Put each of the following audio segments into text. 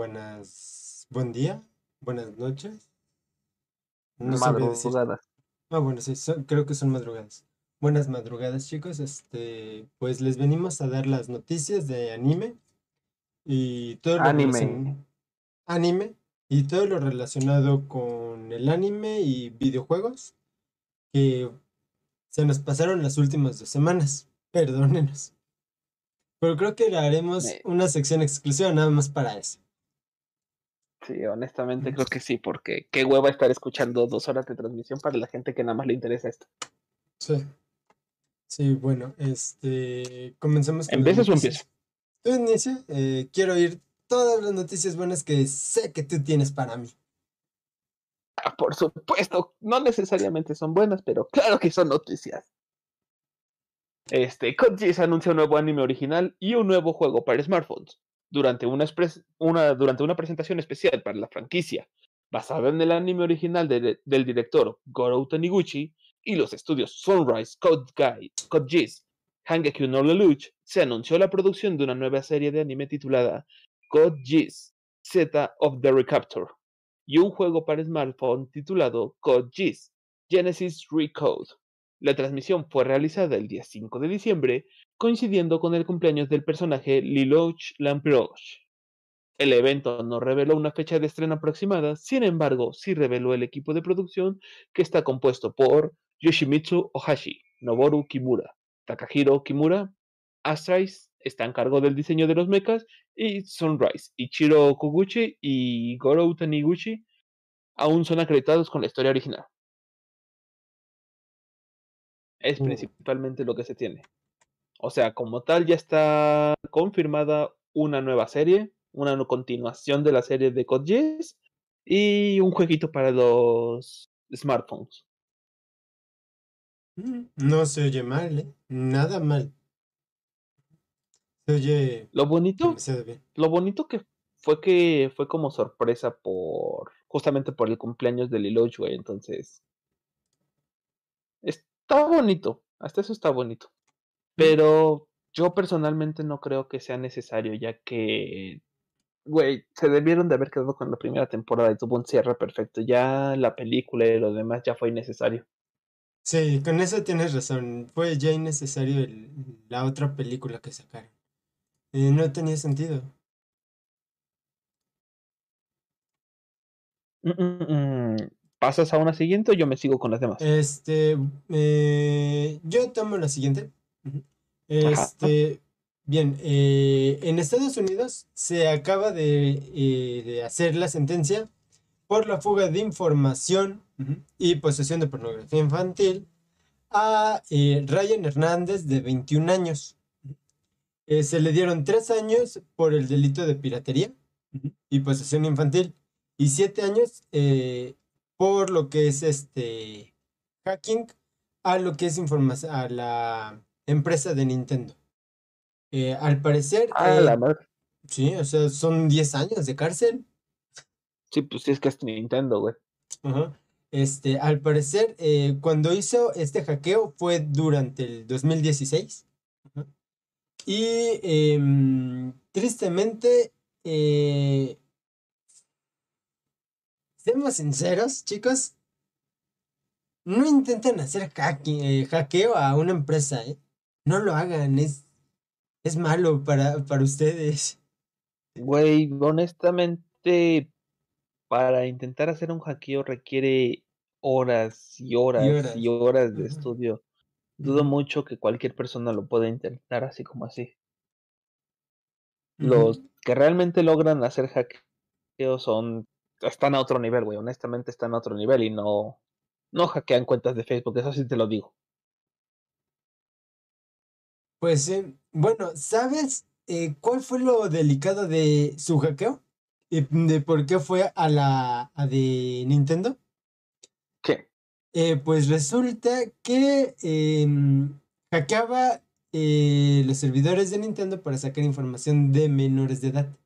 buenas, buen día, buenas noches. No madrugadas. Ah, bueno, sí, creo que son madrugadas. Buenas madrugadas, chicos. Este, pues les venimos a dar las noticias de anime y todo lo anime. anime y todo lo relacionado con el anime y videojuegos que se nos pasaron las últimas dos semanas. Perdónenos. Pero creo que haremos una sección exclusiva nada más para eso. Sí, honestamente creo que sí, porque qué hueva estar escuchando dos horas de transmisión para la gente que nada más le interesa esto. Sí. Sí, bueno, este. Comenzamos con. ¿Empiezas o empiezo? Tú inicia. Eh, quiero oír todas las noticias buenas que sé que tú tienes para mí. Ah, por supuesto, no necesariamente son buenas, pero claro que son noticias. Este, se anuncia un nuevo anime original y un nuevo juego para smartphones durante una, durante una presentación especial para la franquicia, basada en el anime original del director Goro Taniguchi y los estudios Sunrise, Code, Guy, Code no Lelouch, se anunció la producción de una nueva serie de anime titulada Code Geass, Z of the Recaptor, y un juego para smartphone titulado Code Genesis Recode. La transmisión fue realizada el día 5 de diciembre, coincidiendo con el cumpleaños del personaje Liloch Lamproche. El evento no reveló una fecha de estreno aproximada, sin embargo, sí reveló el equipo de producción que está compuesto por Yoshimitsu Ohashi, Noboru Kimura, Takahiro Kimura, Astrice está en cargo del diseño de los mechas y Sunrise, Ichiro Koguchi y Goro Taniguchi aún son acreditados con la historia original. Es mm. principalmente lo que se tiene. O sea, como tal, ya está confirmada una nueva serie, una continuación de la serie de Code y un jueguito para los smartphones. Mm, no se oye mal, ¿eh? Nada mal. Se oye. Lo bonito. Lo bonito que fue que fue como sorpresa por. justamente por el cumpleaños de güey. Entonces. Está bonito, hasta eso está bonito. Pero yo personalmente no creo que sea necesario, ya que, güey, se debieron de haber quedado con la primera temporada y tuvo un cierre perfecto. Ya la película y lo demás ya fue innecesario. Sí, con eso tienes razón. Fue ya innecesario la otra película que sacaron. Eh, no tenía sentido. Mm, mm, mm. ¿Pasas a una siguiente o yo me sigo con las demás? Este, eh, yo tomo la siguiente. Este, bien, eh, en Estados Unidos se acaba eh, de, hacer la sentencia por la fuga de información y posesión de pornografía infantil a Ryan Hernández de 21 años. se le dieron tres años por el delito de piratería y posesión infantil y siete años por lo que es este hacking a lo que es información a la empresa de Nintendo. Eh, al parecer. Ah, la madre. Sí, o sea, son 10 años de cárcel. Sí, pues sí, es que es Nintendo, güey. Este, al parecer, eh, cuando hizo este hackeo fue durante el 2016. Y em, tristemente, eh, Seamos sinceros, chicos. No intenten hacer eh, hackeo a una empresa, ¿eh? No lo hagan, es, es malo para, para ustedes. Güey, honestamente, para intentar hacer un hackeo requiere horas y horas y horas, de estudio. Dudo mucho que cualquier persona lo pueda intentar así como así. Los que realmente logran hacer hackeo son están a otro nivel, güey. Honestamente están a otro nivel y no, no hackean cuentas de Facebook, eso sí te lo digo. Pues sí. Bueno, ¿sabes eh, cuál fue lo delicado de su hackeo? ¿De por qué fue a la de Nintendo? ¿Qué? Eh, pues resulta que em, hackeaba eh, los servidores de Nintendo para sacar información de menores de edad.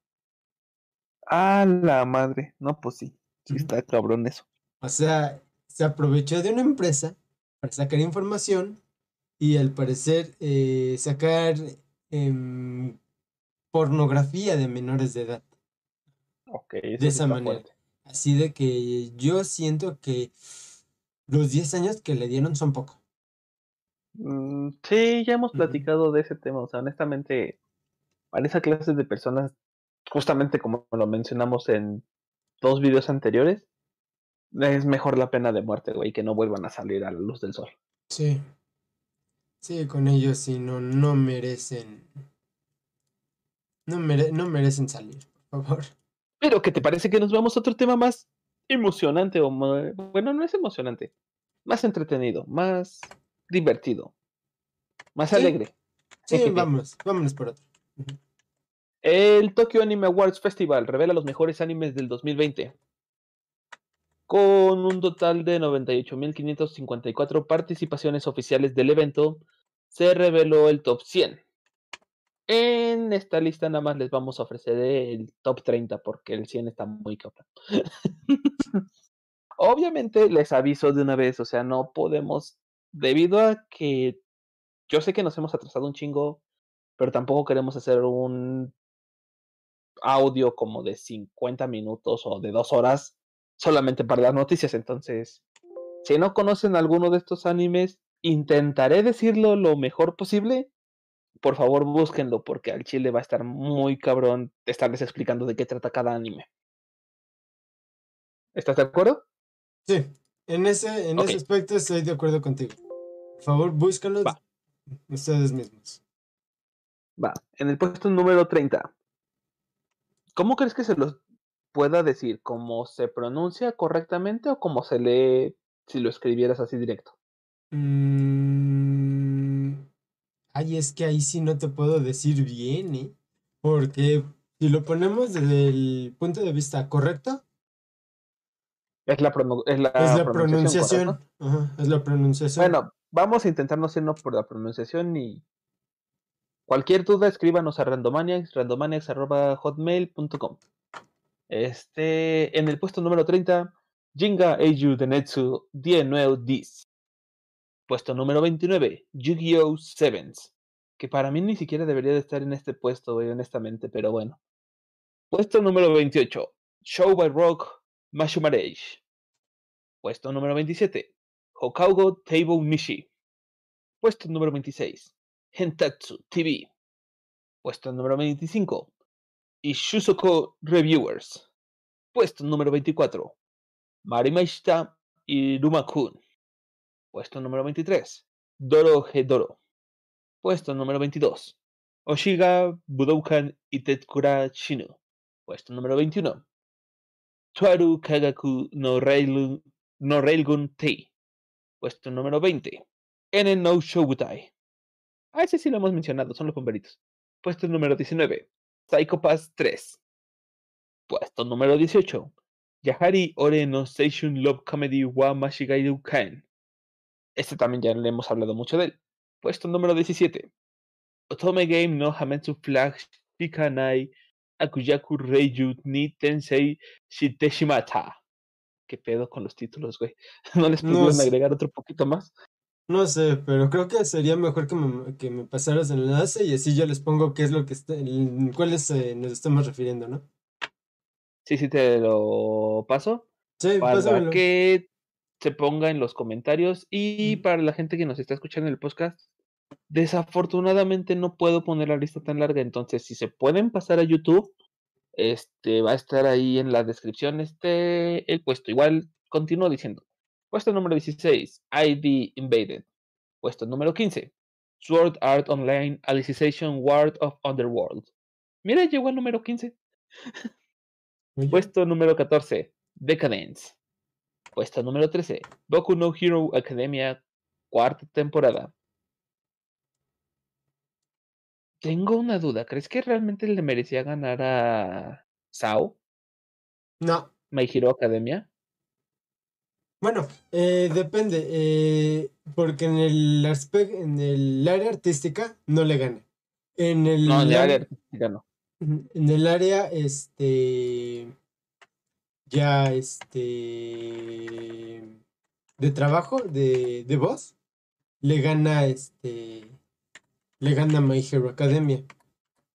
Ah, la madre. No, pues sí. Sí está cabrón eso. O sea, se aprovechó de una empresa para sacar información y al parecer eh, sacar em, pornografía de menores de edad. Okay, de esa manera. Así de que yo siento que los 10 años que le dieron son poco. Mm, sí, ya hemos platicado de ese tema. O sea, honestamente, para esa clase de personas, justamente como lo mencionamos en dos videos anteriores, es mejor la pena de muerte, güey, que no vuelvan a salir a la luz del sol. Sí. Sí, con ellos sí, no, no merecen. No, no merecen salir, por favor. Pero, ¿qué te parece que nos vamos a otro tema más emocionante? O bueno, no es emocionante. Más entretenido, más divertido, más alegre. Sí, vamos, vámonos por otro. El Tokyo Anime Awards Festival revela los mejores animes del 2020 con un total de 98.554 participaciones oficiales del evento, se reveló el top 100. En esta lista nada más les vamos a ofrecer el top 30 porque el 100 está muy cabrón. Obviamente les aviso de una vez, o sea, no podemos, debido a que yo sé que nos hemos atrasado un chingo, pero tampoco queremos hacer un audio como de 50 minutos o de dos horas solamente para las noticias. Entonces, si no conocen alguno de estos animes, intentaré decirlo lo mejor posible. Por favor, búsquenlo porque al chile va a estar muy cabrón estarles explicando de qué trata cada anime. ¿Estás de acuerdo? Sí, en ese, en ese aspecto estoy de acuerdo contigo. Por favor, búsquenlos ustedes mismos. Va, en el puesto número 30. ¿Cómo crees que se los pueda decir cómo se pronuncia correctamente o cómo se lee si lo escribieras así directo. Mm, ay, es que ahí sí no te puedo decir bien, ¿eh? Porque si lo ponemos desde el punto de vista correcto. Es la, es la, pronunciación. es la pronunciación. Bueno, vamos a intentar no irnos por la pronunciación y cualquier duda escríbanos a randomaniacs, randomaniacs.hotmail.com. Este, en el puesto número 30, Jinga Eiju Denetsu Die Dis. Puesto número 29, Yu-Gi-Oh! Sevens. Que para mí ni siquiera debería de estar en este puesto, honestamente, pero bueno. Puesto número 28, Show by Rock Mashumarage. Puesto número 27, Hokaugo Table Mishi. Puesto número 26, Hentatsu TV. Puesto número 25, y Shusoko Reviewers. Puesto número 24. Marimaishita y Rumakun. Puesto número 23. Doro Hedoro. Puesto número 22. Oshiga Budoukan y Tetkura Shinu. Puesto número 21. Tuaru Kagaku no, Railgun, no Railgun Tei. Puesto número 20. Enen no Shobutai. Ah, ese sí lo hemos mencionado, son los bomberitos. Puesto número 19. Psycho Pass 3. Puesto número 18. Yahari Ore no Station Love Comedy wa Mashigairu Kaen. Este también ya le hemos hablado mucho de él. Puesto número 17. Otome Game no Hametsu Flag Shikanai Akuyaku Reiju ni Tensei Shiteshimata. ¿Qué pedo con los títulos, güey? ¿No les pudieron agregar otro poquito más? No sé, pero creo que sería mejor que me, que me pasaras el enlace y así yo les pongo qué es lo que está, cuáles eh, nos estamos refiriendo, ¿no? Sí, sí, te lo paso. Sí, para que se ponga en los comentarios y para la gente que nos está escuchando en el podcast, desafortunadamente no puedo poner la lista tan larga, entonces si se pueden pasar a YouTube, este va a estar ahí en la descripción este el puesto. Igual continúo diciendo. Puesto número 16, ID Invaded. Puesto número 15, Sword Art Online Alicization World of Underworld. Mira, llegó al número 15. Puesto número 14, Decadence. Puesto número 13, Boku no Hero Academia, cuarta temporada. Tengo una duda, ¿crees que realmente le merecía ganar a Sao? No. My Hero Academia. Bueno, eh, depende, eh, porque en el aspecto, en el área artística no le gana. En el, no, en el área artística no. En el área, este, ya, este, de trabajo, de, de voz, le gana, este, le gana My Hero Academia.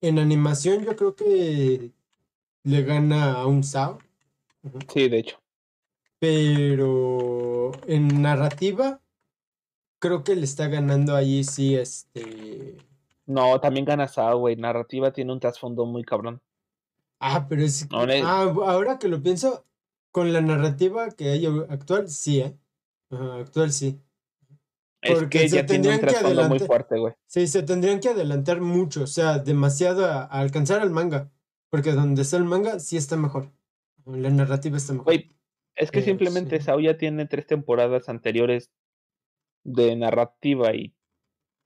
En animación yo creo que le gana a un SAO. Sí, de hecho. Pero en narrativa, creo que le está ganando ahí sí, este. No, también gana SAO, güey. Narrativa tiene un trasfondo muy cabrón. Ah, pero es. Ah, ahora que lo pienso, con la narrativa que hay actual, sí, ¿eh? actual sí. Porque se tendrían que adelantar. Muy fuerte, güey. Sí, se tendrían que adelantar mucho, o sea, demasiado a, alcanzar al manga. Porque donde está el manga, sí está mejor. La narrativa está mejor. Es que simplemente Sao ya tiene tres temporadas anteriores de narrativa y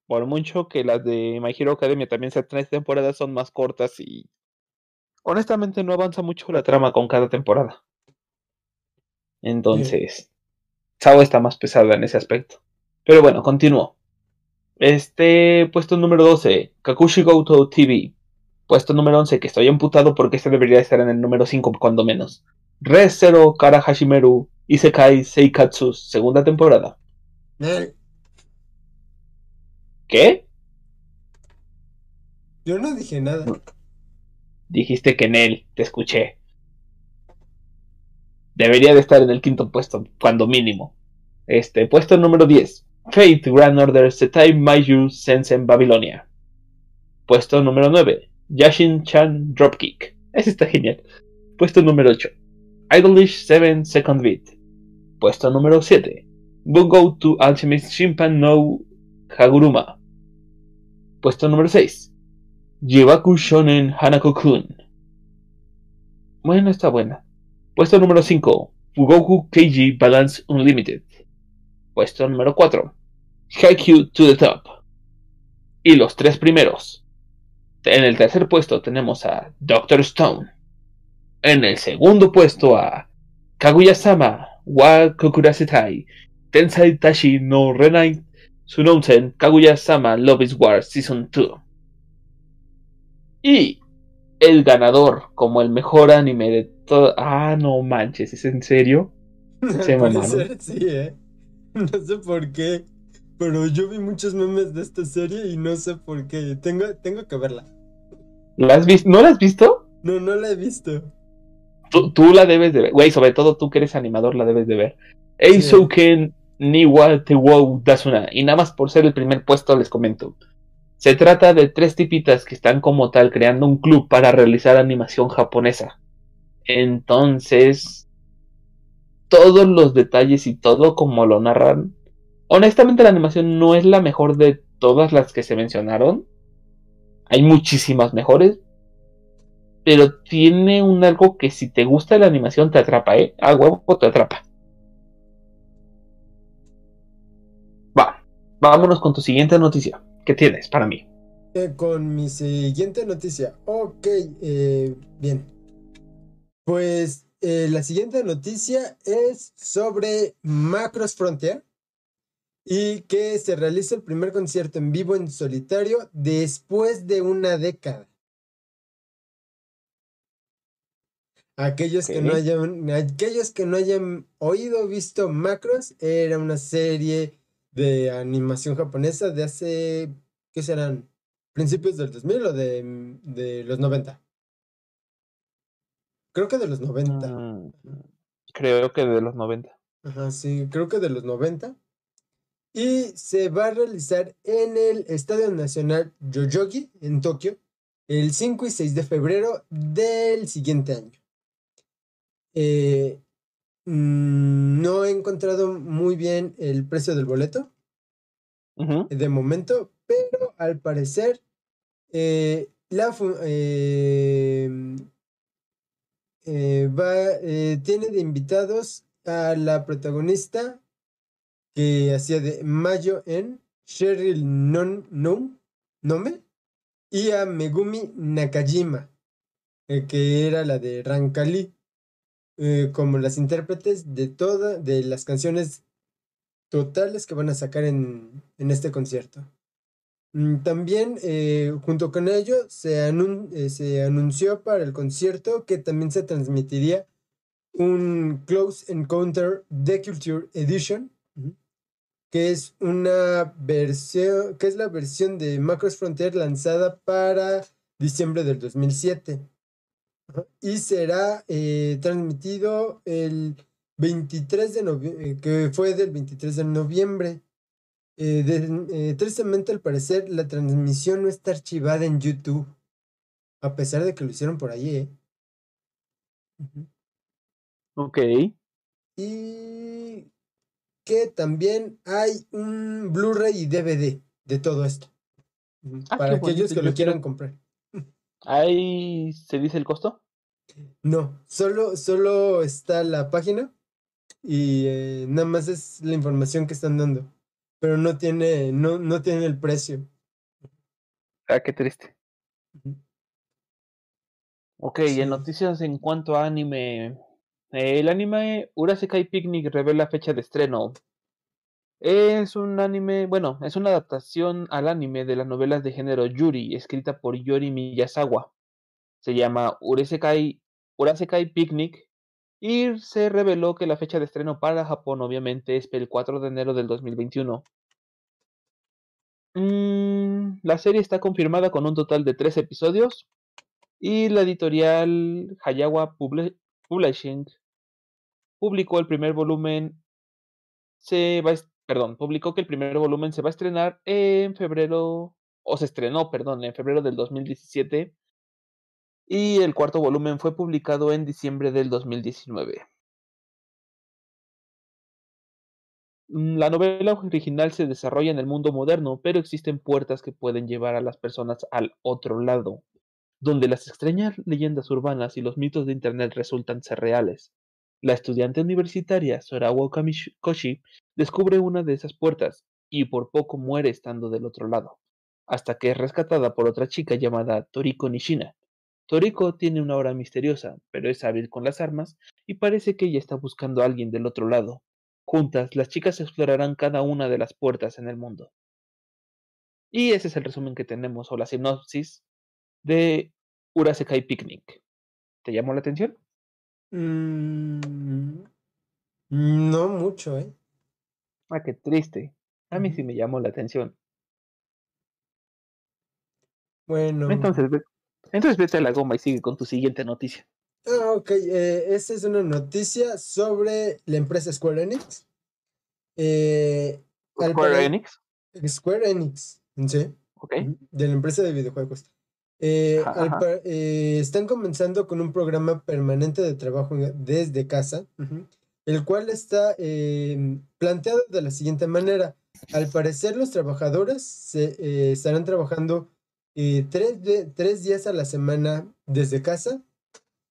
por mucho que las de My Hero Academia también sean tres temporadas, son más cortas y honestamente no avanza mucho la trama con cada temporada. Entonces, Sao está más pesada en ese aspecto. Pero bueno, continúo. Este puesto número 12, Kakushi Goto TV. Puesto número 11, que estoy emputado porque este debería estar en el número 5 cuando menos. Re Zero Kara Hashimeru Isekai Seikatsu, segunda temporada. ¿Qué? Yo no dije nada. Dijiste que en él, te escuché. Debería de estar en el quinto puesto, cuando mínimo. Este, puesto número 10. Fate Grand Order Setai Maiju Sensen Babilonia. Puesto número 9. Yashin Chan Dropkick. Ese está genial. Puesto número 8. Idolish 7 Second Beat. Puesto número 7. Bungo to Ultimate Shimpan no Haguruma. Puesto número 6. Jibaku Shonen Hanako-kun. Bueno, está buena. Puesto número 5. Fugoku Keiji Balance Unlimited. Puesto número 4. Haikyuu to the Top. Y los tres primeros. En el tercer puesto tenemos a Doctor Stone. En el segundo puesto a Kaguya-sama wa Kokurasetai Tensai Tashi no Renai Sunousen Kaguya-sama Love is War Season 2. Y el ganador como el mejor anime de todo. Ah, no manches, ¿es en serio? Se Puede sí, ¿eh? No sé por qué. Pero yo vi muchos memes de esta serie y no sé por qué. Tengo, tengo que verla. ¿La has visto? ¿No la has visto? No, no la he visto. Tú, la debes de ver. Güey, sobre todo tú que eres animador la debes de ver. Eisouken Niwa Tewou Dasuna. Y nada más por ser el primer puesto les comento. Se trata de tres tipitas que están como tal creando un club para realizar animación japonesa. Entonces, todos los detalles y todo como lo narran. Honestamente la animación no es la mejor de todas las que se mencionaron. Hay muchísimas mejores. Pero tiene un algo que si te gusta la animación te atrapa, ¿eh? A huevo te atrapa. Va, vámonos con tu siguiente noticia. ¿Qué tienes para mí? Eh, con mi siguiente noticia. Ok, eh, bien. Pues eh, la siguiente noticia es sobre Macros Frontier y que se realiza el primer concierto en vivo en solitario después de una década. Aquellos, que no hayan, aquellos que no hayan oído o visto Macros, era una serie de animación japonesa de hace, ¿qué serán? ¿Principios del 2000 o de, de los 90? Creo que de los 90. Mm, creo que de los 90. Ajá, sí, creo que de los 90. Y se va a realizar en el Estadio Nacional Yoyogi, en Tokio, el 5 y 6 de febrero del siguiente año. Eh, mm, no he encontrado muy bien el precio del boleto. De momento, pero al parecer eh, la, eh, eh, va, eh, tiene de invitados a la protagonista que hacía de Mayo en Cheryl non, Nome y a Megumi Nakajima, que era la de Rankali, como las intérpretes de todas de las canciones totales que van a sacar en, en este concierto. Mm, también, eh, junto con ello, se, eh, se anunció para el concierto que también se transmitiría un Close Encounter The Culture Edition, que es una versión, que es la versión de Macros Frontier lanzada para diciembre del 2007. Y será eh, transmitido el 23 de noviembre, eh, que fue del 23 de noviembre. Eh, tristemente, al parecer, la transmisión no está archivada en YouTube. A pesar de que lo hicieron por allí, ¿eh? Ok. Y que también hay un Blu-ray y DVD de todo esto. Ah, para aquellos que lo quieran comprar. ¿Ahí se dice el costo? No, solo, solo está la página y eh, nada más es la información que están dando. Pero no tiene, no, no tiene el precio. Ah, qué triste. Ok, en noticias en cuanto a anime. El anime Urasekai Picnic revela fecha de estreno. Es un anime, bueno, es una adaptación al anime de las novelas de género Yuri, escrita por Yori Miyazawa. Se llama Urasekai, Picnic y se reveló que la fecha de estreno para Japón obviamente es el 4 de enero del 2021. Mm, la serie está confirmada con un total de tres episodios y la editorial Hayawa Publishing publicó el primer volumen se va perdón, publicó que el primer volumen se va a estrenar en febrero o se estrenó, perdón, en febrero del 2017 y el cuarto volumen fue publicado en diciembre del 2019. Mm, la novela original se desarrolla en el mundo moderno, pero existen puertas que pueden llevar a las personas al otro lado, donde las extrañas leyendas urbanas y los mitos de Internet resultan ser reales. La estudiante universitaria Sorawa Koshi descubre una de esas puertas y por poco muere estando del otro lado, hasta que es rescatada por otra chica llamada Toriko Nishina. Toriko tiene una hora misteriosa, pero es hábil con las armas y parece que ella está buscando a alguien del otro lado. Juntas, las chicas explorarán cada una de las puertas en el mundo. Y ese es el resumen que tenemos o la sinopsis de Urasekai Picnic. ¿Te llamó la atención? Mm, no mucho, ¿eh? Ah, qué triste. A mí sí me llamó la atención. Bueno. Entonces, entonces vete a la goma y sigue con tu siguiente noticia. Ah, ok. Eh, esta es una noticia sobre la empresa Square Enix. Eh, ¿Square Enix? Square Enix, ¿sí? Ok. De la empresa de videojuegos. Eh, eh, están comenzando con un programa permanente de trabajo desde casa, el cual está em, planteado de la siguiente manera. Al parecer, los trabajadores se, estarán trabajando tres, tres, días a la semana desde casa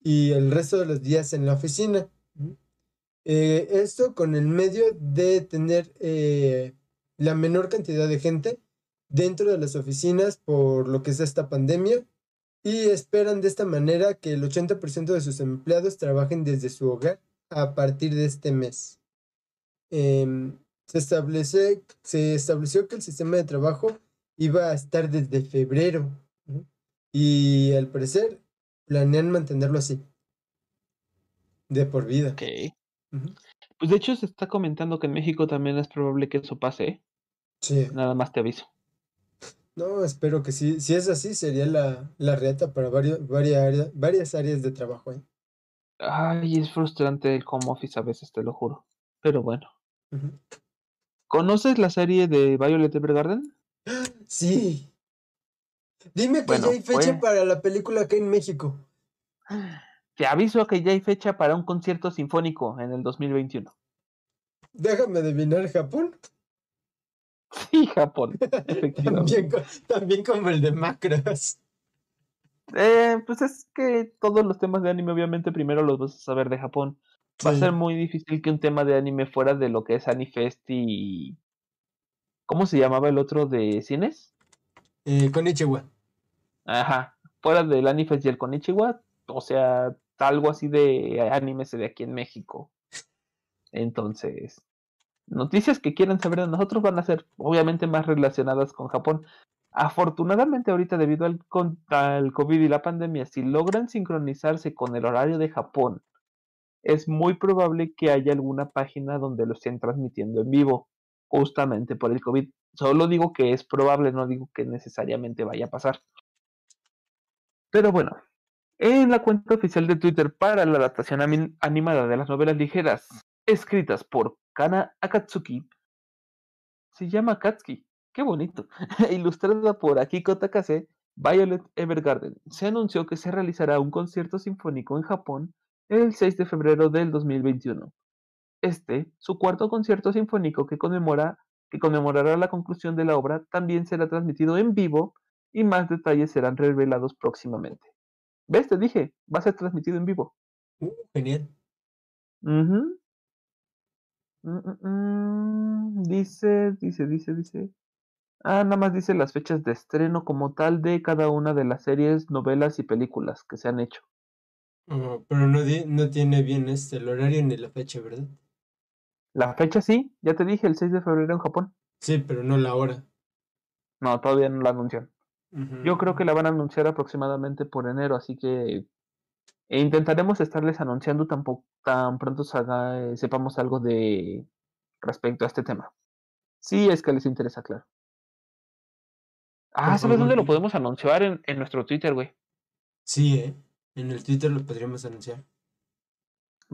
y el resto de los días en la oficina. esto con el medio de tener la menor cantidad de gente dentro de las oficinas por lo que es esta pandemia y esperan de esta manera que el 80% de sus empleados trabajen desde su hogar a partir de este mes. Em, se, establece, se estableció que el sistema de trabajo iba a estar desde febrero y al parecer planean mantenerlo así. De por vida. Ok. Pues de hecho se está comentando que en México también es probable que eso pase. ¿eh? Sí. Nada más te aviso. No, espero que sí. Si es así, sería la, la reta para varios, varias, áreas, varias áreas de trabajo. ¿eh? Ay, es frustrante el home office a veces, te lo juro. Pero bueno. ¿Conoces la serie de Violet Evergarden? Sí. Dime que ya hay fecha para la película acá en México. Te aviso que ya hay fecha para un concierto sinfónico en el 2021. Déjame adivinar, ¿Japón? Sí, Japón. también, también como el de Macros. Eh, pues es que todos los temas de anime, obviamente, primero los vas a saber de Japón. Va a ser muy difícil que un tema de anime fuera de lo que es Anifest y. ¿Cómo se llamaba el otro de cines? Eh, Konichiwa. Ajá. Fuera del Anifest y el Konichiwa. O sea, algo así de anime de aquí en México. Entonces, noticias que quieran saber de nosotros van a ser obviamente más relacionadas con Japón. Afortunadamente ahorita debido al, al COVID y la pandemia, si logran sincronizarse con el horario de Japón, es muy probable que haya alguna página donde lo estén transmitiendo en vivo, justamente por el COVID. Solo digo que es probable, no digo que necesariamente vaya a pasar. Pero bueno, En la cuenta oficial de Twitter para la adaptación animada de las novelas ligeras escritas por Kana Akatsuki, se llama Katsuki, qué bonito, ilustrada por Akiko Takase, Violet Evergarden. Se anunció que se realizará un concierto sinfónico en Japón el 6 de febrero del 2021. Este, su cuarto concierto sinfónico que, conmemora, que conmemorará la conclusión de la obra, también será transmitido en vivo y más detalles serán revelados próximamente. ¿Ves? Te dije, va a ser transmitido en vivo. Uh, genial. Mm, mm, mm, dice, dice, dice, dice. Ah, nada más dice las fechas de estreno como tal de cada una de las series, novelas y películas que se han hecho. Oh, pero no, no tiene bien este, el horario ni la fecha, ¿verdad? La fecha sí, ya te dije, el 6 de febrero en Japón. Sí, pero no la hora. No, todavía no la anuncian. Yo creo que la van a anunciar aproximadamente por enero, así que e intentaremos estarles anunciando tan, tan pronto eh, sepamos algo de respecto a este tema. Sí, es que les interesa, claro. Ah, ¿sabes dónde lo podemos anunciar? En, en nuestro Twitter, güey. Sí, ¿eh? En el Twitter lo podríamos anunciar.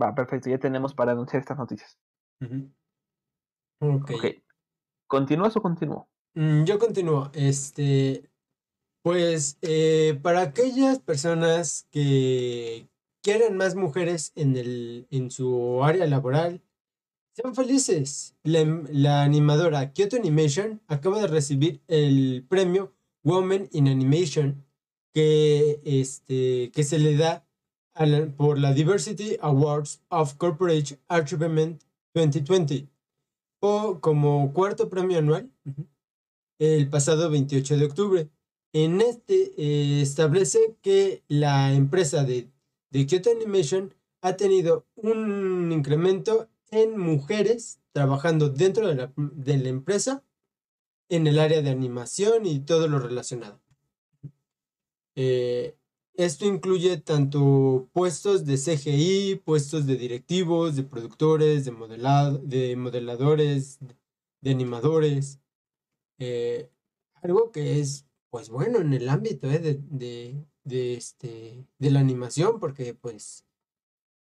Va, perfecto, ya tenemos para anunciar estas noticias. Ok. ¿Continúas o continúo? Mm, yo continúo. Este, pues eh, para aquellas personas que quieren más mujeres en, el, en su área laboral, sean felices. La, la, animadora Kyoto Animation acaba de recibir el premio Women in Animation que, este, que se le da por la Diversity Awards of Corporate Achievement 2020 o como cuarto premio anual el pasado 28 de octubre. En este eh, establece que la empresa de, de Kyoto Animation ha tenido un incremento en mujeres trabajando dentro de la, de la empresa en el área de animación y todo lo relacionado. Eh, esto incluye tanto puestos de CGI, puestos de directivos, de productores, de, de modeladores, de animadores. Eh, algo que es, pues bueno, en el ámbito eh, de, de, este, de la animación, porque pues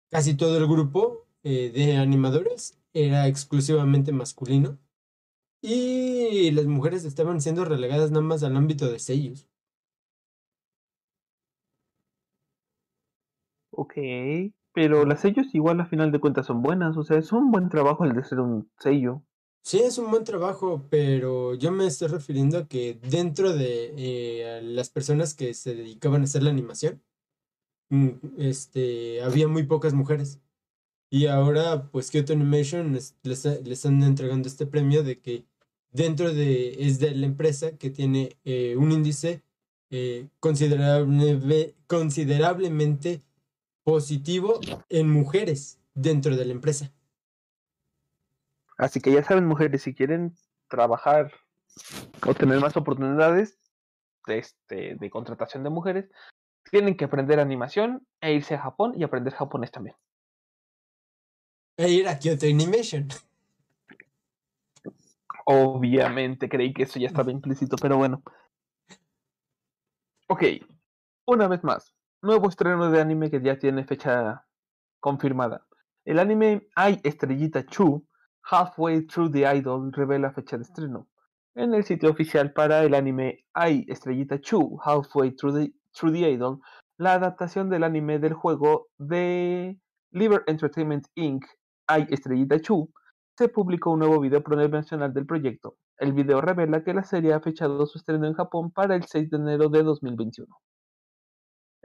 casi todo el grupo de animadores era exclusivamente masculino. Y las mujeres estaban siendo relegadas nada más al ámbito de sellos. Ok, pero las sellos igual a final de cuentas son buenas, o sea, es un buen trabajo el de ser un sello. Sí, es un buen trabajo, pero yo me estoy refiriendo a que dentro de eh, las personas que se dedicaban a hacer la animación, mm, este, había muy pocas mujeres. Y ahora, pues Kyoto Animation les, están entregando este premio de que dentro de, es de la empresa que tiene eh, un índice eh, considerable, considerablemente positivo en mujeres dentro de la empresa. Así que ya saben, mujeres, si quieren trabajar o tener más oportunidades de, este, de contratación de mujeres, tienen que aprender animación e irse a Japón y aprender japonés también. E ir a Kyoto Animation. Obviamente, creí que eso ya estaba implícito, pero bueno. Ok, una vez más, nuevo estreno de anime que ya tiene fecha confirmada. El anime Ai Estrellita Chu, Halfway Through the Idol, revela fecha de estreno. En el sitio oficial para el anime Ai Estrellita Chu, Halfway Through the, Through the Idol, la adaptación del anime del juego de Liver Entertainment Inc., Ai Estrellita Chu, se publicó un nuevo video promocional del proyecto. El video revela que la serie ha fechado su estreno en Japón para el 6 de enero de 2021.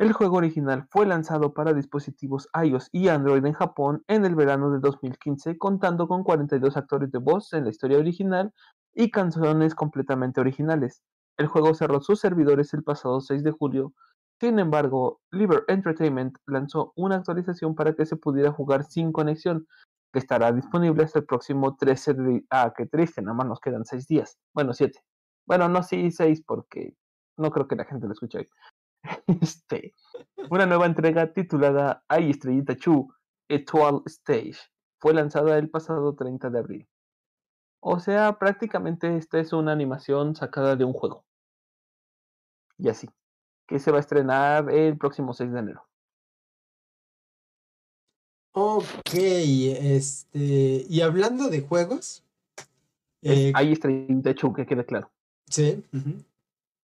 El juego original fue lanzado para dispositivos iOS y Android en Japón en el verano de 2015, contando con 42 actores de voz en la historia original y canciones completamente originales. El juego cerró sus servidores el pasado 6 de julio. Sin embargo, Liver Entertainment lanzó una actualización para que se pudiera jugar sin conexión, que estará disponible hasta el próximo 13 de... Ah, qué triste, nada más nos quedan 6 días. Bueno, 7. Bueno, no, sí, 6 porque no creo que la gente lo escuche hoy. Este, una nueva entrega titulada Ay Estrellita Chu, Etoile Stage, fue lanzada el pasado 30 de abril. O sea, prácticamente esta es una animación sacada de un juego. Y así, que se va a estrenar el próximo 6 de enero. Ok, este. Y hablando de juegos. Eh, está de hecho, que quede claro. Sí.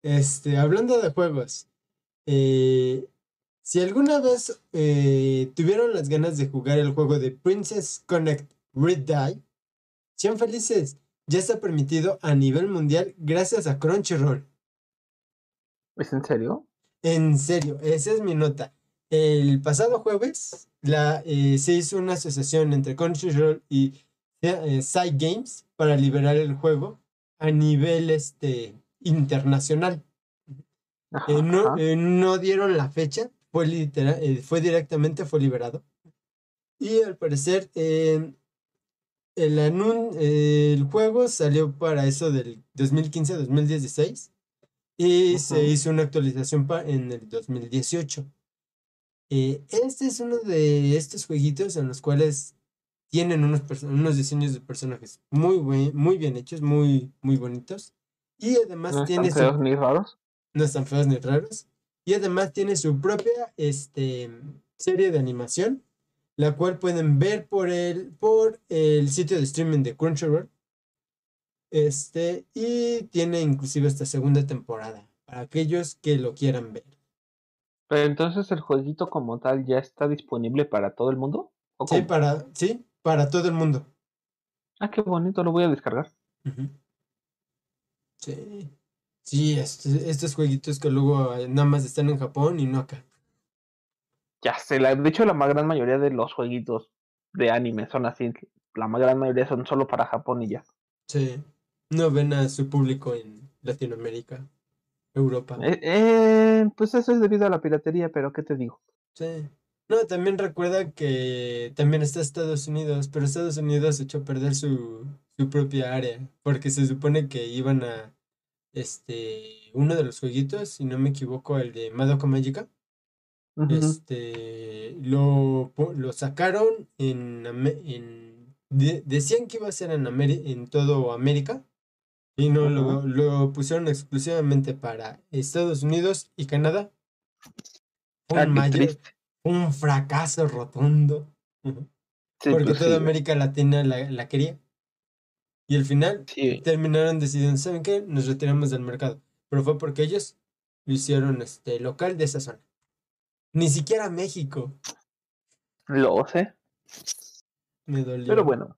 Este, hablando de juegos. Eh, si alguna vez eh, tuvieron las ganas de jugar el juego de Princess Connect Red Die, sean felices. Ya está permitido a nivel mundial gracias a Crunchyroll. ¿Es en serio? En serio, esa es mi nota. El pasado jueves la, eh, se hizo una asociación entre Crunchyroll y eh, Side Games para liberar el juego a nivel este, internacional. Eh, no, no, dieron la fecha, fue, literal, fue directamente, fue liberado. Y al parecer el, el juego salió para eso del 2015-2016 y se hizo una actualización en el 2018. Eh, este es uno de estos jueguitos en los cuales tienen unos, unos diseños de personajes muy, muy bien hechos, muy, muy bonitos. Y además no tiene. Ni raros. No están feos ni raros. Y además tiene su propia este, serie de animación, la cual pueden ver por el, por el sitio de streaming de Crunchyroll. Este, y tiene inclusive esta segunda temporada, para aquellos que lo quieran ver. Pero entonces el jueguito como tal ya está disponible para todo el mundo? sí, para, sí, para todo el mundo. Ah, qué bonito, lo voy a descargar. Sí. Sí, estos, jueguitos que luego eh, nada más están en Japón y no acá. Ya sé, la, de hecho la más gran mayoría de los jueguitos de anime son así. La más gran mayoría son solo para Japón y ya. Sí. No ven a su público en Latinoamérica. Europa. Eh, eh, pues eso es debido a la piratería, pero ¿qué te digo? Sí. No, también recuerda que también está Estados Unidos, pero Estados Unidos echó a perder su, su propia área, porque se supone que iban a, este, uno de los jueguitos, si no me equivoco, el de Madoka Magica, este, lo, lo sacaron en, en decían que iba a ser en, en todo América, y no, lo, pusieron exclusivamente para Estados Unidos y Canadá. un, ah, mayor, un fracaso rotundo. porque pues toda América Latina la, quería. Y al final terminaron decidiendo, ¿saben qué? Nos retiramos del mercado. Pero fue porque ellos lo hicieron este, local de esa zona. Ni siquiera México. Lo sé. Me dolió. Pero bueno,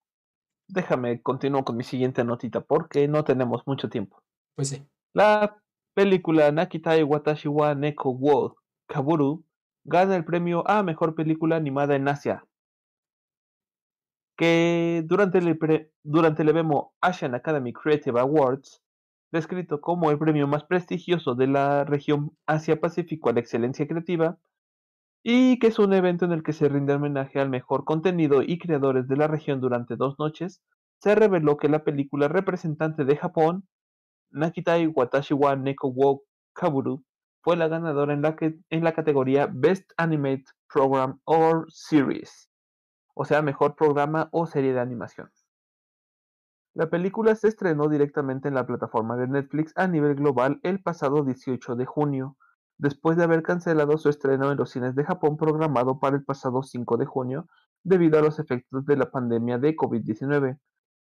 déjame continuar con mi siguiente notita porque no tenemos mucho tiempo. Pues sí. La película Nakitai Watashi wa Neko wo Kaburu gana el premio a mejor película animada en Asia. Que durante el, evento Asian Academy Creative Awards, descrito como el premio más prestigioso de la región Asia-Pacífico a la excelencia creativa, y que es un evento en el que se rinde homenaje al mejor contenido y creadores de la región durante dos noches, se reveló que la película representante de Japón, Nakitai Watashi wa Neko wo Kaburu, fue la ganadora en la, en la categoría Best Animated Program or Series, o sea, mejor programa o serie de animación. La película se estrenó directamente en la plataforma de Netflix a nivel global el pasado 18 de junio, después de haber cancelado su estreno en los cines de Japón programado para el pasado 5 de junio debido a los efectos de la pandemia de COVID-19.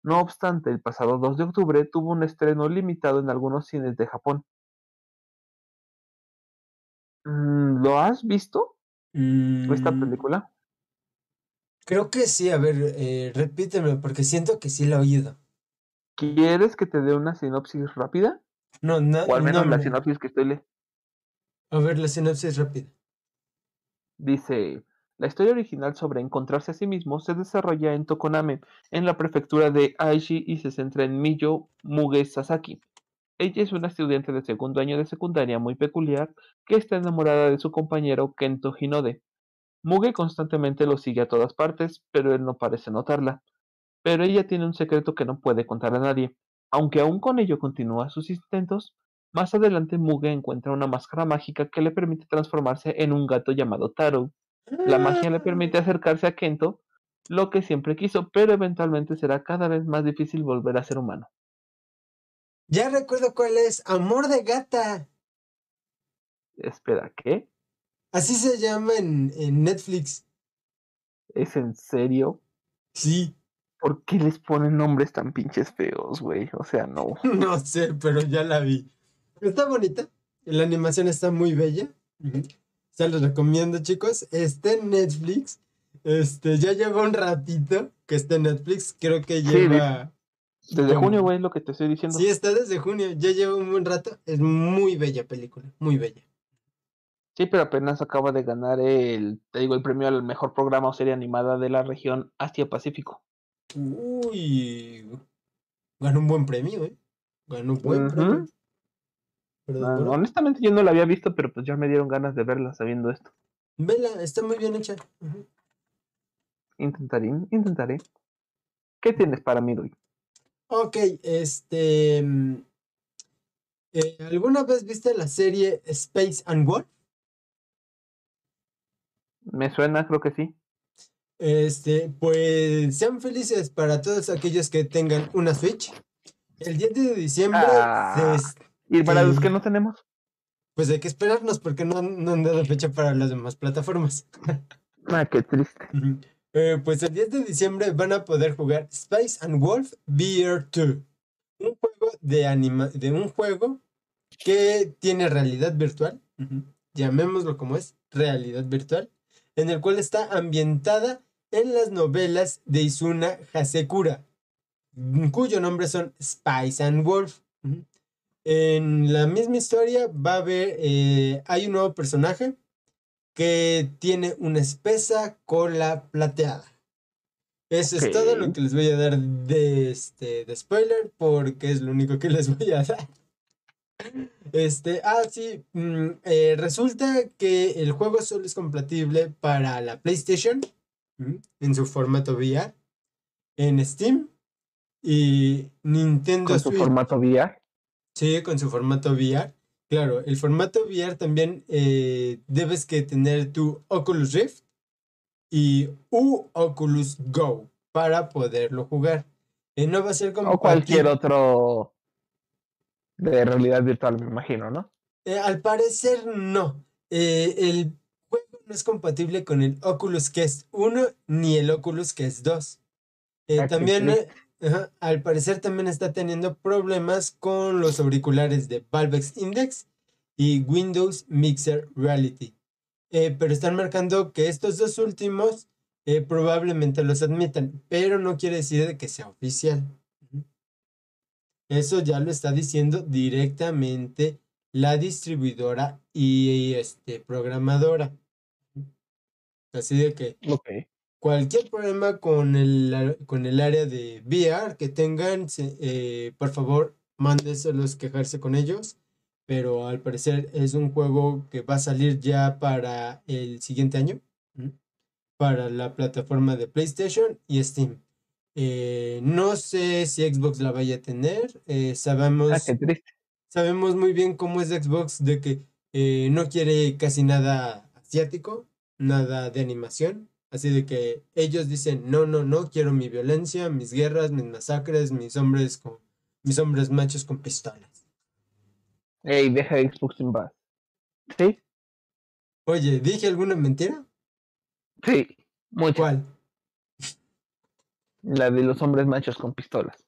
No obstante, el pasado 2 de octubre tuvo un estreno limitado en algunos cines de Japón. Mm, ¿Lo has visto? ¿Esta mm. película? Creo que sí, a ver, eh, repíteme, porque siento que sí la he oído. ¿Quieres que te dé una sinopsis rápida? No, no. O al menos la sinopsis que estoy leyendo. A ver, la sinopsis rápida. Dice, la historia original sobre encontrarse a sí mismo se desarrolla en Tokoname, en la prefectura de Aichi y se centra en Miyo Muge Sasaki. Ella es una estudiante de segundo año de secundaria muy peculiar que está enamorada de su compañero Kento Hinode. Muge constantemente lo sigue a todas partes, pero él no parece notarla. Pero ella tiene un secreto que no puede contar a nadie. Aunque aún con ello continúa sus intentos, más adelante Muge encuentra una máscara mágica que le permite transformarse en un gato llamado Taro. La magia le permite ah. acercarse a Kento, lo que siempre quiso, pero eventualmente será cada vez más difícil volver a ser humano. Ya recuerdo cuál es, Amor de Gata. Espera, ¿qué? Así se llama en, en Netflix. ¿Es en serio? Sí. ¿Por qué les ponen nombres tan pinches feos, güey? O sea, no. No sé, pero ya la vi. Está bonita. La animación está muy bella. Se los recomiendo, chicos. Está en Netflix. Este, ya lleva un ratito que está en Netflix. Creo que lleva. desde junio, güey, lo que te estoy diciendo. Sí, está desde junio. Ya lleva un buen rato. Es muy bella película. Muy bella. Sí, pero apenas acaba de ganar el, te digo, el premio al mejor programa o serie animada de la región Asia-Pacífico. Uy, ganó un buen premio, ¿eh? Ganó un buen premio. Ah, honestamente yo no la había visto, pero pues ya me dieron ganas de verla sabiendo esto. Vela, está muy bien hecha. Intentaré, intentaré. ¿Qué tienes para mí, hoy? Ok, este... Mm, eh, ¿Alguna vez viste la serie Space and Wolf? Me suena, creo que sí. Este, pues sean felices para todos aquellos que tengan una Switch. El 10 de diciembre. Ah, ¿Y para los que no tenemos? Pues hay que esperarnos porque no, no han dado fecha para las demás plataformas. ah, qué triste. Eh, pues el 10 de diciembre van a poder jugar Space and Wolf VR 2. Un juego de anima de un juego que tiene realidad virtual. Llamémoslo como es, realidad virtual. En el cual está ambientada en las novelas de Izuna Hasekura, cuyo nombre son Spice and Wolf. En la misma historia va a haber, eh, hay un nuevo personaje que tiene una espesa cola plateada. Eso es todo lo que les voy a dar de, este, de spoiler, porque es lo único que les voy a dar. Este, ah, sí, mm, eh, resulta que el juego solo es compatible para la PlayStation, en su formato VR, en Steam y Nintendo ¿Con su formato VR? Sí, con su formato VR. Claro, el formato VR también eh, debes que tener tu Oculus Rift y u Oculus Go para poderlo jugar. Eh, no va a ser como... O cualquier otro de realidad virtual, me imagino, ¿no? Eh, al parecer no. el no es compatible con el Oculus Quest 1 ni el Oculus Quest 2. Eh, ah, también, eh, al parecer, también está teniendo problemas con los auriculares de Valvex Index y Windows Mixer Reality. Eh, pero están marcando que estos dos últimos probablemente los admitan, pero no quiere decir que sea oficial. Eso ya lo está diciendo directamente la distribuidora y este, programadora. Así de que cualquier problema con el, con el área de VR que tengan, eh, por favor, mándeselos quejarse con ellos. Pero al parecer es un juego que va a salir ya para el siguiente año. Para la plataforma de PlayStation y Steam. Eh, no sé si Xbox la vaya a tener. Eh, sabemos, ah, sabemos muy bien cómo es Xbox de que no quiere casi nada asiático nada de animación. Así de que ellos dicen, no, no, no, quiero mi violencia, mis guerras, mis masacres, mis hombres con, mis hombres machos con pistolas. Ey, deja Xbox en paz. ¿Sí? Oye, ¿dije alguna mentira? Sí, muy ¿Cuál? La de los hombres machos con pistolas.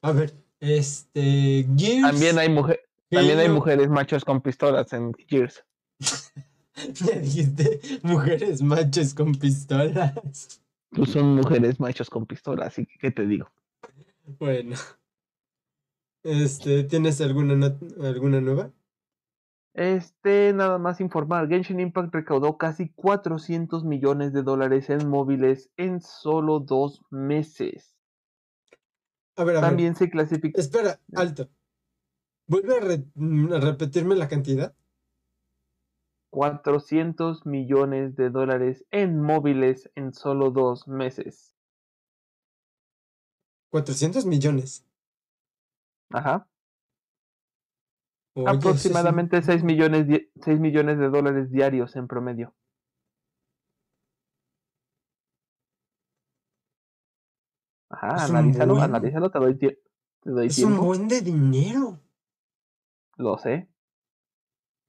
A ver, este. Gears. También hay, mujer, también hay mujeres machos con pistolas en Gears. Me dijiste mujeres machos con pistolas. Pues son mujeres machos con pistolas, así que ¿qué te digo? Bueno. Este, ¿tienes alguna alguna nueva? Este, nada más informar, Genshin Impact recaudó casi 400 millones de dólares en móviles en solo dos meses. A ver, a También se clasifica. Espera, alto. ¿Vuelve a repetirme la cantidad? 400 millones de dólares en móviles en solo dos meses. 400 millones. Ajá. Aproximadamente 6 millones, 6 millones de dólares diarios en promedio. Ajá, analízalo, analízalo, te doy, te doy es tiempo. un buen de dinero. Lo sé.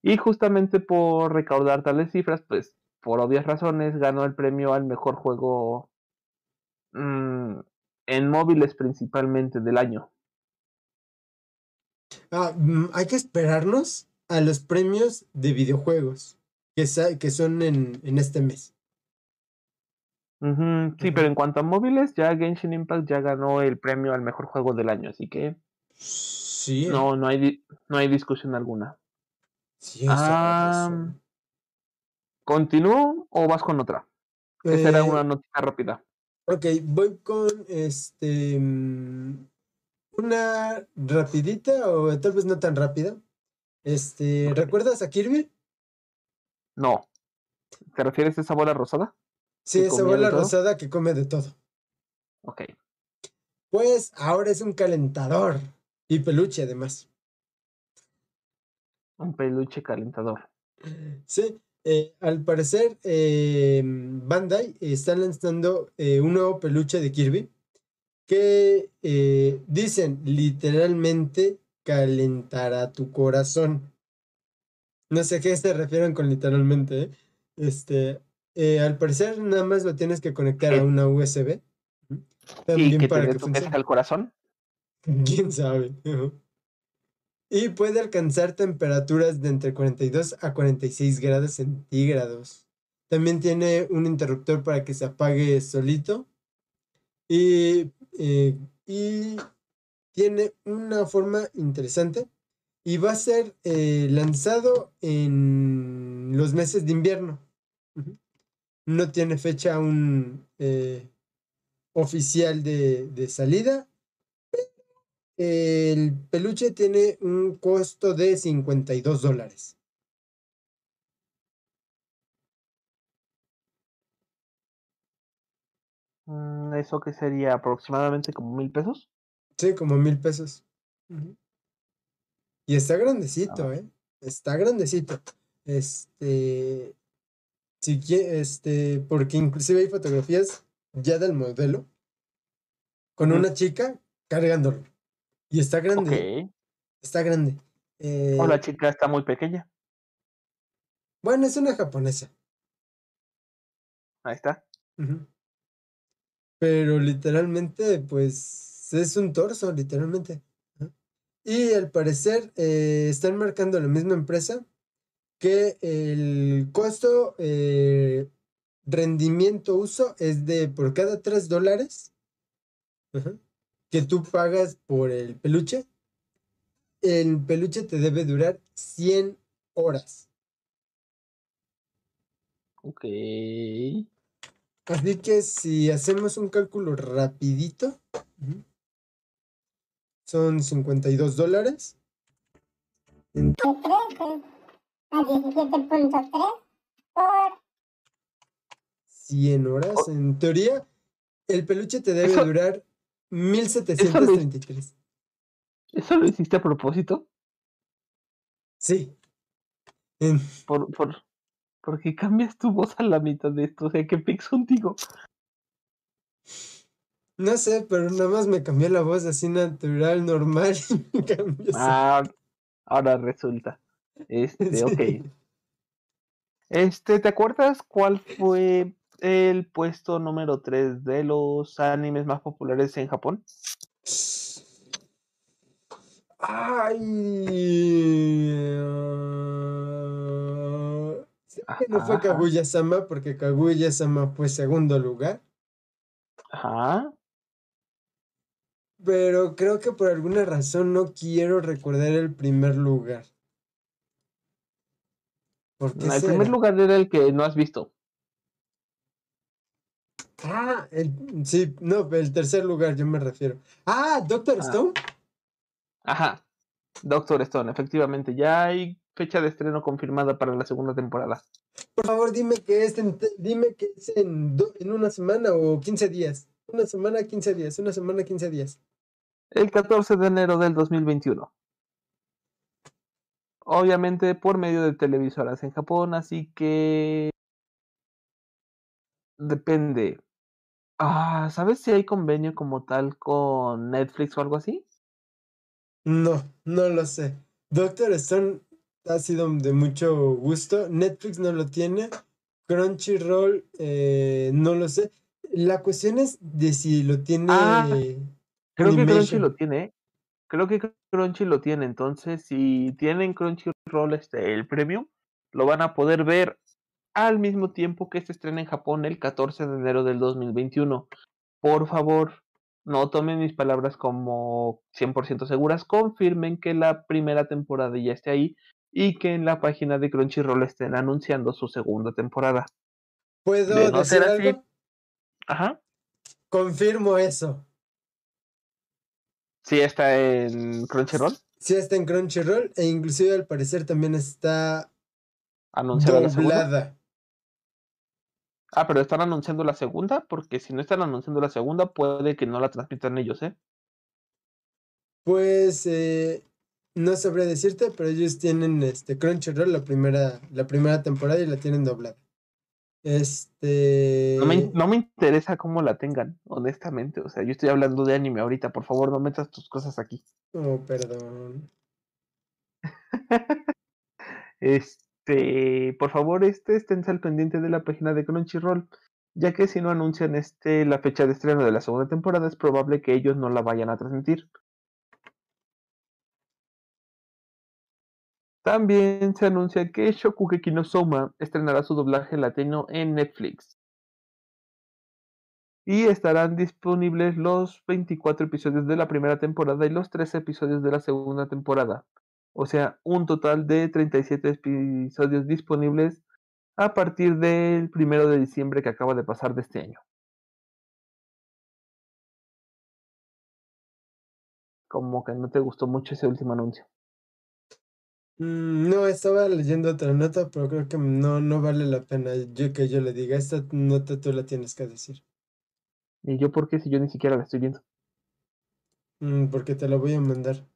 Y justamente por recaudar tales cifras, pues por obvias razones, ganó el premio al mejor juego mm, en móviles principalmente del año. Ah, mm, hay que esperarnos a los premios de videojuegos que, que son en, en este mes. sí, pero en cuanto a móviles, ya Genshin Impact ya ganó el premio al mejor juego del año, así que sí. no, no hay, no hay discusión alguna. Sí, ah, ¿Continúo o vas con otra? Esa era una eh, noticia rápida. Ok, voy con este mm, una rapidita o tal vez no tan rápida. Este, ¿recuerdas a Kirby? No. ¿Te refieres a esa bola rosada? Sí, esa bola rosada que come de todo. Ok. Pues ahora es un calentador y peluche además. Un peluche calentador. Sí, eh, al parecer eh, Bandai está lanzando eh, un nuevo peluche de Kirby que dicen literalmente calentará tu corazón. No sé a qué se refieren con literalmente. Este, al parecer nada más lo tienes que conectar a una USB. También ¿Y para que funcione. al corazón? ¿Quién sabe? y puede alcanzar temperaturas de entre 42 a 46 grados centígrados. También tiene un interruptor para que se apague solito. Y, eh, y tiene una forma interesante. Y va a ser eh, lanzado en los meses de invierno. No tiene fecha aún eh, oficial de, de salida el peluche tiene un costo de 52 dólares. ¿Eso que sería aproximadamente como mil pesos? Sí, como mil pesos. Y está grandecito, ah. ¿eh? Está grandecito. Este. Si este. Porque inclusive hay fotografías ya del modelo. Con una chica cargándolo. Y está grande. Está grande. o la eh chica está muy pequeña. Bueno, es una japonesa. Ahí está. Pero literalmente, pues, es un torso, literalmente. Y al parecer eh, están marcando la misma empresa que el costo eh, rendimiento uso es de por cada 3 dólares que tú pagas por el peluche, el peluche te debe durar 100 horas. Ok. Así que si hacemos un cálculo rapidito, son 52 dólares. A 17.3 por 100 horas. En teoría, el peluche te debe durar 1733. ¿Eso lo hiciste a propósito? Sí. Por, por, porque cambias tu voz a la mitad de esto, o sea, ¿qué pix contigo? No sé, pero nada más me cambió la voz así natural, normal. ah, ahora resulta. Este, ok. Este, ¿te acuerdas cuál fue el puesto número 3 de los animes más populares en Japón? Ay. No fue Kaguya-sama porque Kaguya-sama fue segundo lugar. Ajá. Pero creo que por alguna razón no quiero recordar el primer lugar. ¿Por el primer lugar era el que no has visto. Ah, sí, no, el tercer lugar yo me refiero. Ah, Doctor ah. Stone. Ajá, Doctor Stone, efectivamente. Ya hay fecha de estreno confirmada para la segunda temporada. Por favor, dime que es en, dime que es en, en una semana o 15 días. Una semana, 15 días. Una semana, 15 días. El 14 de enero del 2021. Obviamente por medio de televisoras en Japón, así que depende. Ah, ¿sabes si hay convenio como tal con Netflix o algo así? No, no lo sé. Doctor Stone ha sido de mucho gusto. Netflix no lo tiene, Crunchyroll, eh, no lo sé. La cuestión es de si lo tiene. Ah, Creo que Crunchy lo tiene. Creo que Crunchy lo tiene. Entonces, si tienen Crunchyroll este, el premium, lo van a poder ver al mismo tiempo que se estrena en Japón el 14 de enero del 2021. Por favor, no tomen mis palabras como 100% seguras. Confirmen que la primera temporada ya esté ahí y que en la página de Crunchyroll estén anunciando su segunda temporada. ¿Puedo De no decir ser así- algo? Ajá. Confirmo eso. Sí, está en Crunchyroll. Sí está en Crunchyroll e inclusive al parecer también está Anunciada la segunda. Ah, pero están anunciando la segunda, porque si no están anunciando la segunda, puede que no la transmitan ellos, ¿eh? Pues eh, no sabría decirte, pero ellos tienen este Crunchyroll la primera, la primera temporada y la tienen doblada. Este. No me, no me interesa cómo la tengan, honestamente. O sea, yo estoy hablando de anime ahorita. Por favor, no metas tus cosas aquí. Oh, perdón. Este, por favor, este, esténse al pendiente de la página de Crunchyroll, ya que si no anuncian este la fecha de estreno de la segunda temporada, es probable que ellos no la vayan a transmitir. También se anuncia que Shokugeki no Soma estrenará su doblaje latino en Netflix. Y estarán disponibles los 24 episodios de la primera temporada y los 13 episodios de la segunda temporada. O sea, un total de 37 episodios disponibles a partir del primero de diciembre que acaba de pasar de este año. Como que no te gustó mucho ese último anuncio. Mm, No, estaba leyendo otra nota, pero creo que no, no vale la pena yo que yo le diga. Esta nota tú la tienes que decir. ¿Y yo por qué si yo ni siquiera la estoy viendo? Mm, porque te la voy a mandar.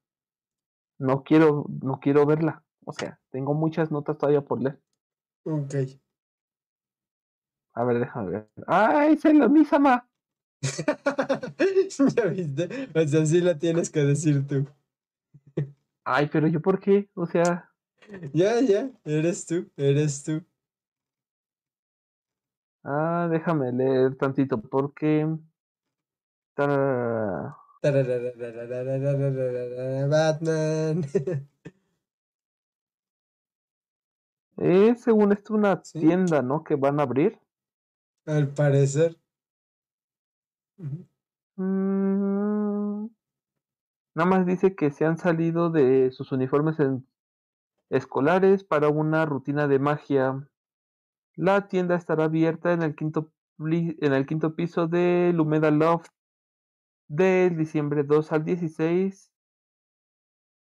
No quiero, no quiero verla. O sea, tengo muchas notas todavía por leer. Ok. A ver, déjame ver. ¡Ay, es el Onisama! ¿Ya viste? O sea, sí la tienes que decir tú. Ay, pero yo por qué, o sea. Ya, ya, eres tú, eres tú. Ah, déjame leer tantito, porque. Tararara. Tararara, Batman. es según esto una tienda, ¿no? Que van a abrir. Al parecer. -hmm. Nada más dice que se han salido de sus uniformes en- escolares para una rutina de magia. La tienda estará abierta en el quinto, en el quinto piso de Lumeda Loft del diciembre 2 al 16.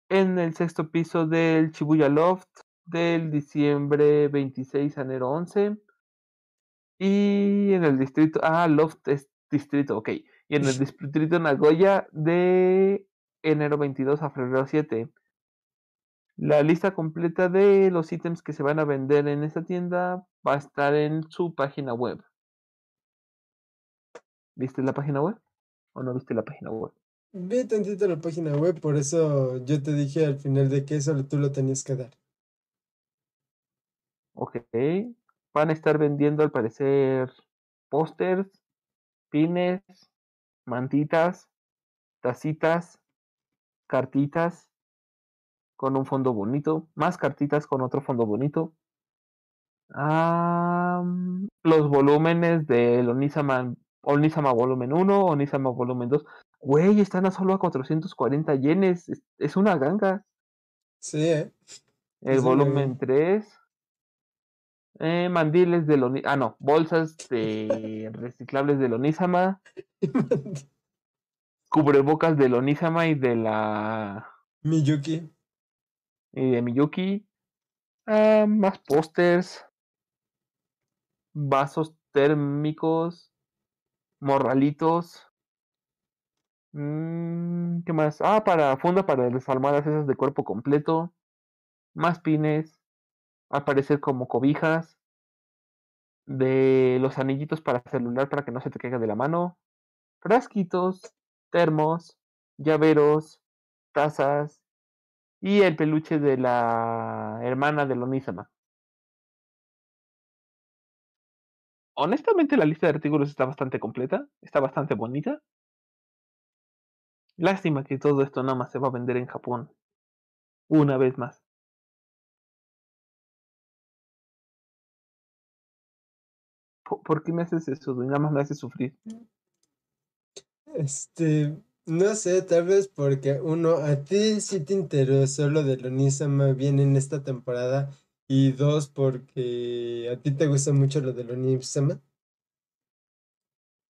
En el sexto piso del Shibuya Loft del diciembre 26 a enero 11. Y en el distrito, ah, Loft es distrito, ok. Y en el distrito Nagoya de enero 22 a febrero 7. La lista completa de los ítems que se van a vender en esta tienda va a estar en su página web. ¿Viste la página web? ¿O no viste la página web? Vi tantito la página web, por eso yo te dije al final de que eso tú lo tenías que dar. Ok. Van a estar vendiendo al parecer pósters, pines, mantitas, tacitas, cartitas con un fondo bonito, más cartitas con otro fondo bonito. Los volúmenes del Onisama, Onisama volumen 1, Onisama volumen 2. Güey, están a solo a 440 yenes. Es, es una ganga. Sí, ¿eh? El Es volumen 3. Eh, mandiles del Oni- Ah, no. Bolsas de reciclables del Onisama. Cubrebocas del Onisama y de la. Miyuki. y de Miyuki. Ah, más pósters. Vasos térmicos. Morralitos. Mm, ¿Qué más? Ah, para funda para las almohadas esas de cuerpo completo. Más pines. Al parecer como cobijas. De los anillitos para celular para que no se te caiga de la mano. Frasquitos. Termos. Llaveros. Tazas. Y el peluche de la hermana de Lonisama. honestamente la lista de artículos está bastante completa, está bastante bonita. Lástima que todo esto nada más se va a vender en Japón. Una vez más. ¿Por, qué me haces eso? Nada más me haces sufrir. Este, no sé, tal vez porque uno, a ti sí te interesó lo de Lonisama bien en esta temporada y dos, porque a ti te gusta mucho lo de Lonisama.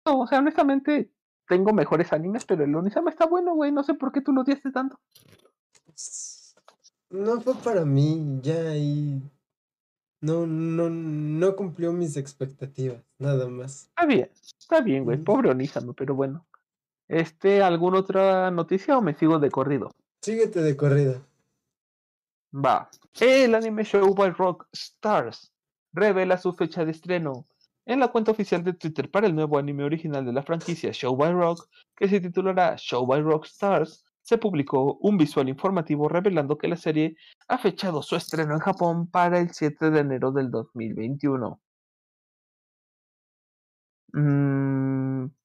No, o sea, honestamente tengo mejores animes, pero el Lonisama está bueno, güey. No sé por qué tú lo odiaste tanto. No fue para mí, ya ahí no, no, no cumplió mis expectativas, nada más. Está bien, está bien, güey. Pobre Onísamo, pero bueno. Este, ¿alguna otra noticia o me sigo de corrido? Síguete de corrido. Va. El anime show by Rock Stars revela su fecha de estreno en la cuenta oficial de Twitter para el nuevo anime original de la franquicia Show by Rock, que se titulará Show by Rock Stars se publicó un visual informativo revelando que la serie ha fechado su estreno en Japón para el 7 de enero del 2021. Mm.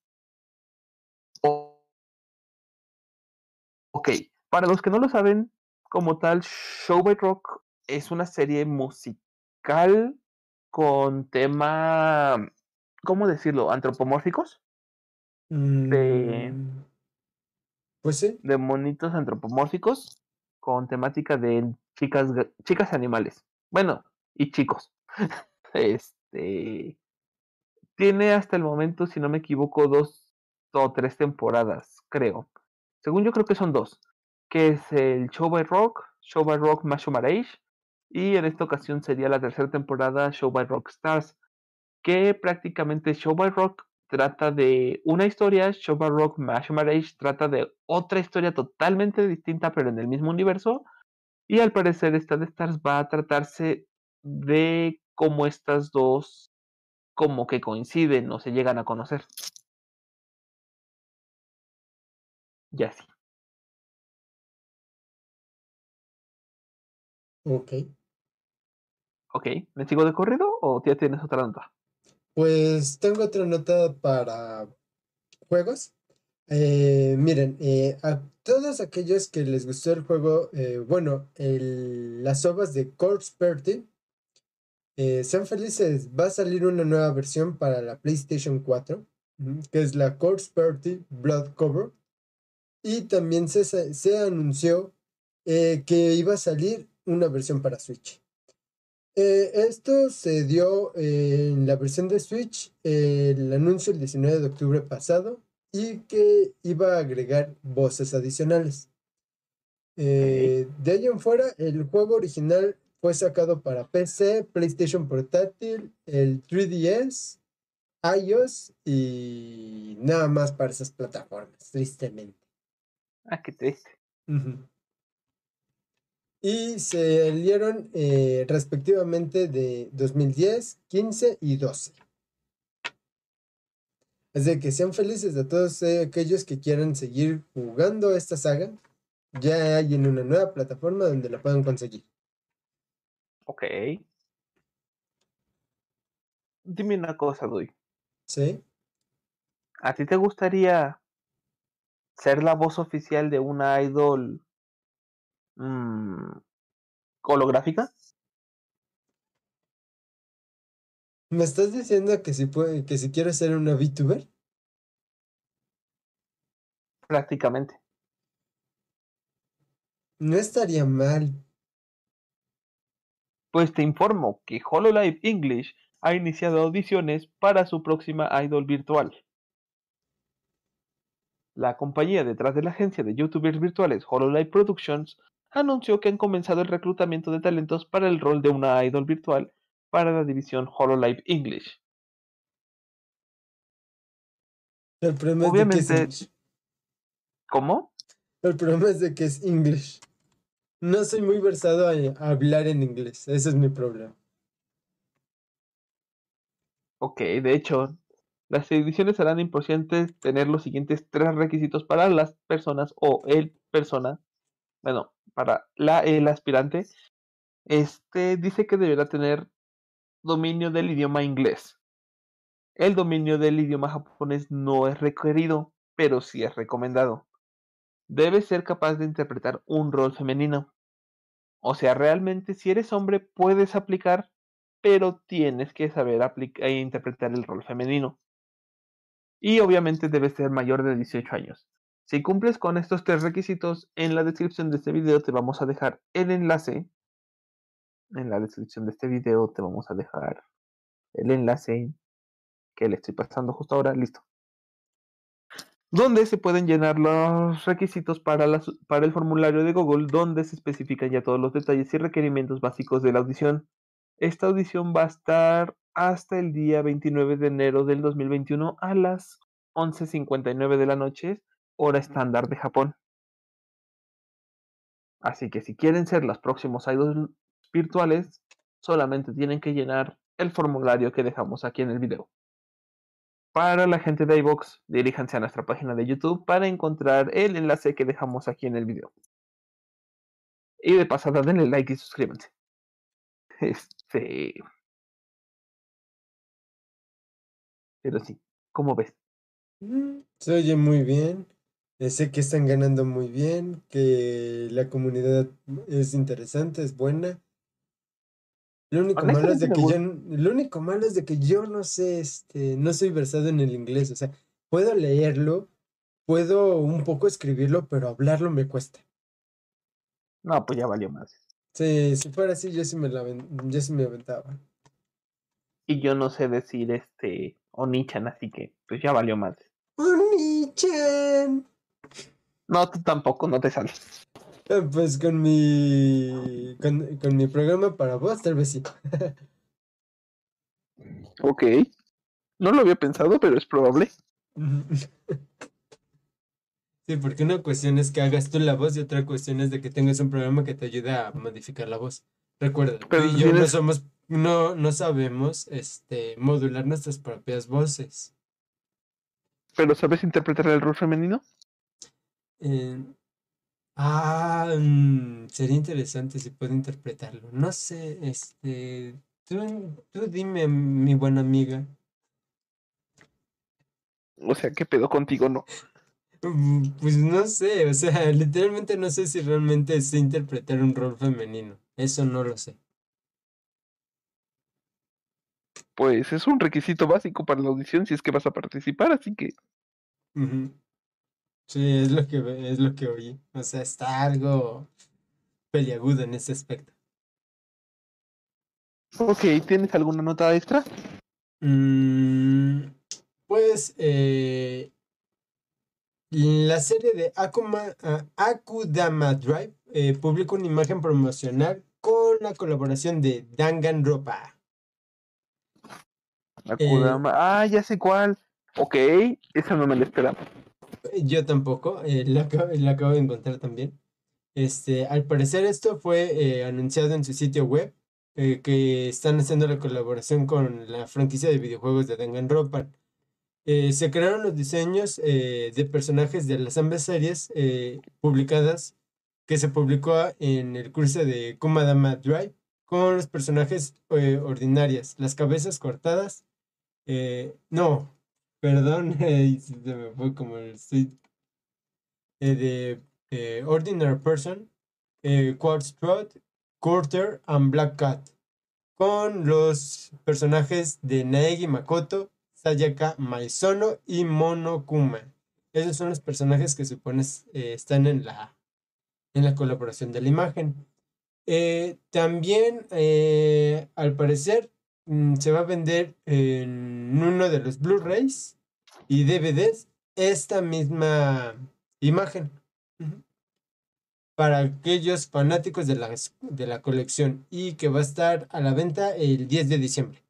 Ok, para los que no lo saben, como tal, Show by Rock es una serie musical con tema, ¿cómo decirlo? Antropomórficos. De mm. Pues sí. De monitos antropomórficos con temática de chicas, chicas animales. Bueno, y chicos. este. Tiene hasta el momento, si no me equivoco, dos o tres temporadas, creo. Según yo creo que son dos. Que es el Show by Rock, Show by Rock Marage. Y en esta ocasión sería la tercera temporada Show by Rock Stars. Que prácticamente Show by Rock trata de una historia, Shoba Rock Marriage trata de otra historia totalmente distinta, pero en el mismo universo. Y al parecer esta de Stars va a tratarse de cómo estas dos como que coinciden o se llegan a conocer. Ya sí. Ok. Ok, ¿me sigo de corrido o ya tienes otra nota? Pues tengo otra nota para juegos. Eh, miren, eh, a todos aquellos que les gustó el juego, eh, bueno, las obras de Corpse Party, sean felices, va a salir una nueva versión para la PlayStation 4, que es la Corpse Party Blood Cover. Y también se, se anunció que iba a salir una versión para Switch. Eh, esto se dio en la versión de Switch, el anuncio el 19 de octubre pasado, y que iba a agregar voces adicionales. Eh, de ahí en fuera, el juego original fue sacado para PC, PlayStation Portátil, el 3DS, iOS y nada más para esas plataformas, tristemente. Ah, qué triste y se dieron eh, respectivamente de 2010, 15 y 12. Así que sean felices de todos aquellos que quieran seguir jugando esta saga. Ya hay en una nueva plataforma donde la puedan conseguir. Ok. Dime una cosa, Dui. ¿Sí? ¿A ti te gustaría ser la voz oficial de una idol Mm, holográfica. ¿Me estás diciendo que si puede, que si quiero ser una VTuber? Prácticamente. No estaría mal. Pues te informo que HoloLive English ha iniciado audiciones para su próxima idol virtual. La compañía detrás de la agencia de youtubers virtuales HoloLive Productions anunció que han comenzado el reclutamiento de talentos para el rol de una idol virtual para la división HoloLive English. El problema Obviamente, es de que es ¿Cómo? El problema es de que es English. No soy muy versado a hablar en inglés. Ese es mi problema. Ok, de hecho, las ediciones harán importante tener los siguientes tres requisitos para las personas o el persona, bueno, para la, el aspirante, este dice que deberá tener dominio del idioma inglés. El dominio del idioma japonés no es requerido, pero sí es recomendado. Debes ser capaz de interpretar un rol femenino. O sea, realmente si eres hombre puedes aplicar, pero tienes que saber aplicar e interpretar el rol femenino. Y obviamente debes ser mayor de 18 años. Si cumples con estos tres requisitos, en la descripción de este video te vamos a dejar el enlace. En la descripción de este video te vamos a dejar el enlace que le estoy pasando justo ahora. Listo donde se pueden llenar los requisitos para, para el formulario de Google, donde se especifican ya todos los detalles y requerimientos básicos de la audición. Esta audición va a estar hasta el día 29 de enero del 2021 a las 11.59 de la noche, hora estándar de Japón. Así que si quieren ser los próximos idols virtuales, solamente tienen que llenar el formulario que dejamos aquí en el video. Para la gente de iVox, diríjanse a nuestra página de YouTube para encontrar el enlace que dejamos aquí en el video. Y de pasada, denle like y suscríbanse. Este. Pero sí, ¿cómo ves? Mm, se oye muy bien. Eh, sé que están ganando muy bien, que la comunidad es interesante, es buena. Lo único malo es de que yo, lo único malo es de que yo no sé, este, no soy versado en el inglés, o sea, puedo leerlo, puedo un poco escribirlo, pero hablarlo me cuesta. No, pues ya valió más. Sí, si fuera así, yo sí me la yo sí me aventaba. Y yo no sé decir este Onichan, así que pues ya valió más. Onichan. No, tú tampoco, no te sales. Eh, pues con mi. Con, mi programa para vos, tal vez sí. ok. No lo había pensado, pero es probable. Sí, porque una cuestión es que hagas tú la voz y otra cuestión es de que tengas un programa que te ayude a modificar la voz. Recuerda, pero tú y yo no somos, no, no sabemos este, modular nuestras propias voces. ¿Pero sabes interpretar el rol femenino? Eh, Ah, mm, sería interesante si puedo interpretarlo. No sé, este, tú, tú dime, mi buena amiga. O sea, ¿qué pedo contigo, no? Mm, pues no sé, o sea, literalmente no sé si realmente sé interpretar un rol femenino. Eso no lo sé. Pues es un requisito básico para la audición si es que vas a participar, así que. Sí, es lo que es lo que oí. O sea, está algo peliagudo en ese aspecto. Ok, ¿tienes alguna nota extra? Mm, pues eh, la serie de Akuma, uh, Akudama Drive eh, publicó una imagen promocional con la colaboración de Danganropa. Akudama, ah, ya sé cuál. Ok, esa no me la esperaba. Yo tampoco, eh, la, acabo de encontrar también. Este, al parecer esto fue eh, anunciado en su sitio web, eh, que están haciendo la colaboración con la franquicia de videojuegos de Danganronpa. Eh, se crearon los diseños de personajes de las ambas series publicadas, que se publicó en el curso de Kumadama Drive, con los personajes ordinarias, las cabezas cortadas, no, Perdón, se me fue como el estoy eh, de eh, Ordinary Person, eh, Quartz Trot, Quarter and Black Cat, con los personajes de Naegi Makoto, Sayaka Maizono y Monokuma. Esos son los personajes que supones eh, están en la, en la colaboración de la imagen. también, al parecer, Mm, se va a vender en uno de los Blu-rays y DVDs esta misma imagen. Para aquellos fanáticos de la, de la colección y que va a estar a la venta el 10 de diciembre.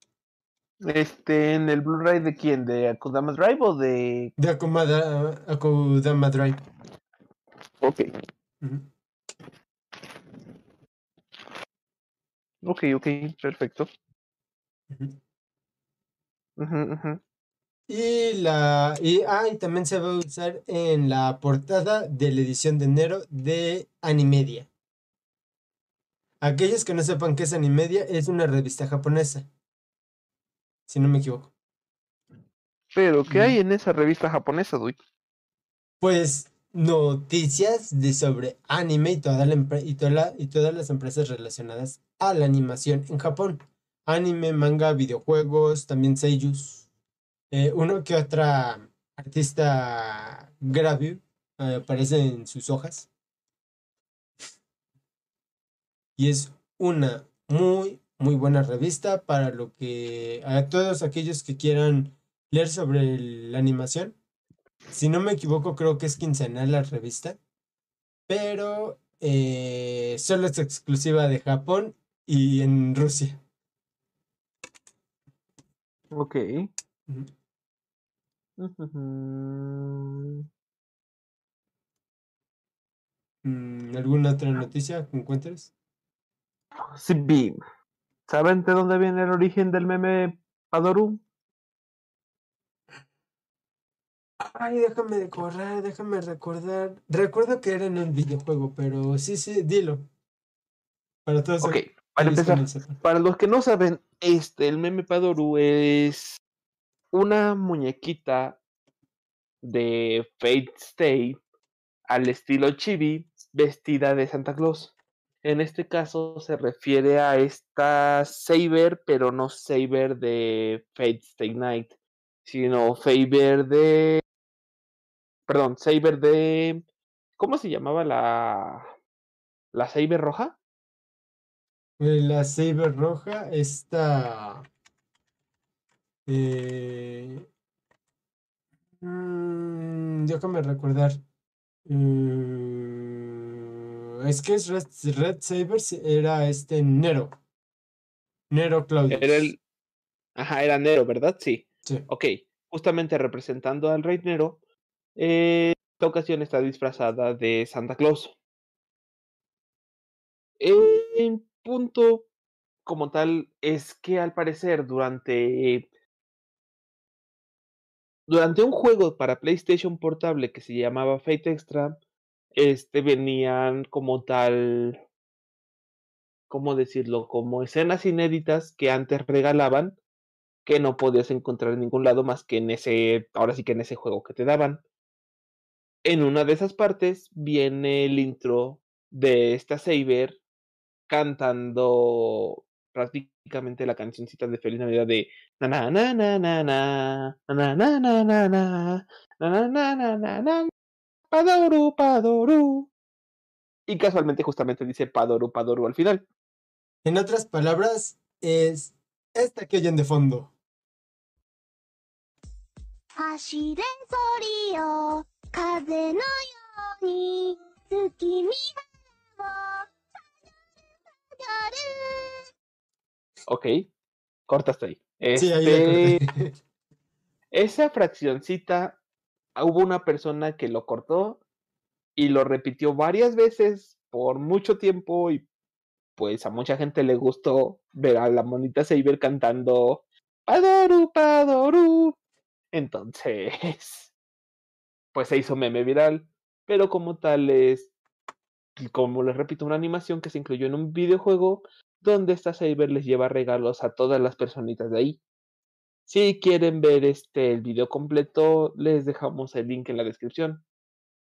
Este, ¿en el Blu-ray de quién? ¿De Akudama Drive o de...? De Akudama Drive. Ok. Ok, ok, perfecto. Y la y, ah, también se va a usar en la portada de la edición de enero de Animedia. Aquellos que no sepan qué es Animedia, es una revista japonesa. Si no me equivoco. Pero, ¿qué Mm. hay en esa revista japonesa, Dui? Pues noticias de sobre anime y, toda la empre- y, toda la- y todas las empresas relacionadas a la animación en Japón. Anime, manga, videojuegos, también seiyus. Eh, uno que otra artista gravio eh, aparece en sus hojas. Y es una muy, muy buena revista para lo que a todos aquellos que quieran leer sobre la animación. Si no me equivoco, creo que es quincenal la revista. Pero eh, solo es exclusiva de Japón y en Rusia. Ok. Ujú. Mm, ¿Alguna otra noticia que encuentres? Sí, vi. ¿Saben de dónde viene el origen del meme Padoru? Ay, déjame recordar, déjame recordar. Recuerdo que era en un videojuego, pero sí, sí, dilo. Para todos Ok, para empezar, sepan. para los que no saben, este, el meme Padoru es una muñequita de Fate Stay al estilo chibi vestida de Santa Claus. En este caso se refiere a esta Saber, pero no Saber de Fate Stay Night, sino Saber de... Perdón, Saber de... ¿Cómo se llamaba la... la Saber roja? Eh, La Saber roja está. Eh, mm, déjame recordar. Mm, es que es Red, Red Saber, era este Nero. Nero Claudius. Era el... Ajá, era Nero, ¿verdad? Sí. Sí. Ok, justamente representando al Rey Nero, eh, esta ocasión está disfrazada de Santa Claus. El punto como tal es que al parecer durante durante un juego para PlayStation portable que se llamaba Fate Extra, este venían como tal, ¿cómo decirlo? Como escenas inéditas que antes regalaban que no podías encontrar en ningún lado más que en ese, ahora sí que en ese juego que te daban. En una de esas partes viene el intro de esta Saber cantando prácticamente la cancioncita de Feliz Navidad de na na na na na na na na na na na na na na na na na Padoru Padoru y casualmente justamente dice Padoru Padoru al final. En otras palabras, es esta que oyen de fondo. Ok, corta hasta ahí. Sí, ahí la Este, corté. esa fraccioncita, ah, hubo una persona que lo cortó y lo repitió varias veces por mucho tiempo y pues a mucha gente le gustó ver a la monita Saber cantando Padoru, Padoru. Entonces, pues se hizo meme viral, pero como tal es, como les repito, una animación que se incluyó en un videojuego donde esta Saber les lleva regalos a todas las personitas de ahí. Si quieren ver este el video completo, les dejamos el link en la descripción.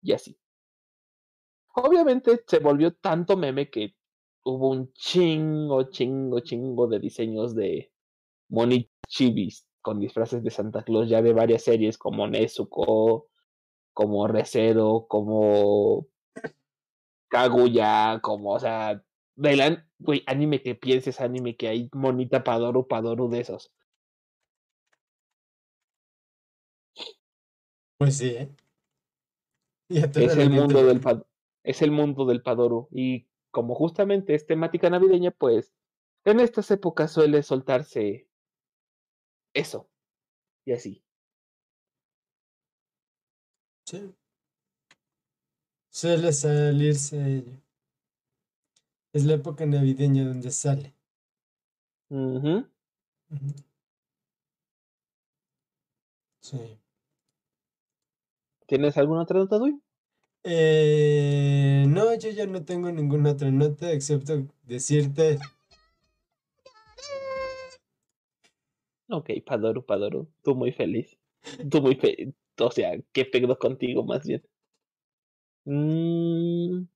Y así. Obviamente se volvió tanto meme que hubo un chingo, chingo, chingo de diseños de monitos chibis con disfraces de Santa Claus ya de varias series como Nezuko, como Recero, como Kaguya, como, o sea, del güey, anime que pienses, anime que hay monita Padoru, Padoru de esos. Pues sí, ¿eh? Es el mundo del es el mundo del Padoru y como justamente es temática navideña, pues en estas épocas suele soltarse eso y así. Sí. Suele salirse ello. Es la época navideña donde sale. Ujú. Sí. ¿Tienes alguna otra nota, Dui? Eh, no, yo ya no tengo ninguna otra nota excepto decirte Ok, Padoru, Padoru, tú muy feliz. Tú muy fe... O sea, qué pedo contigo más bien. Mm.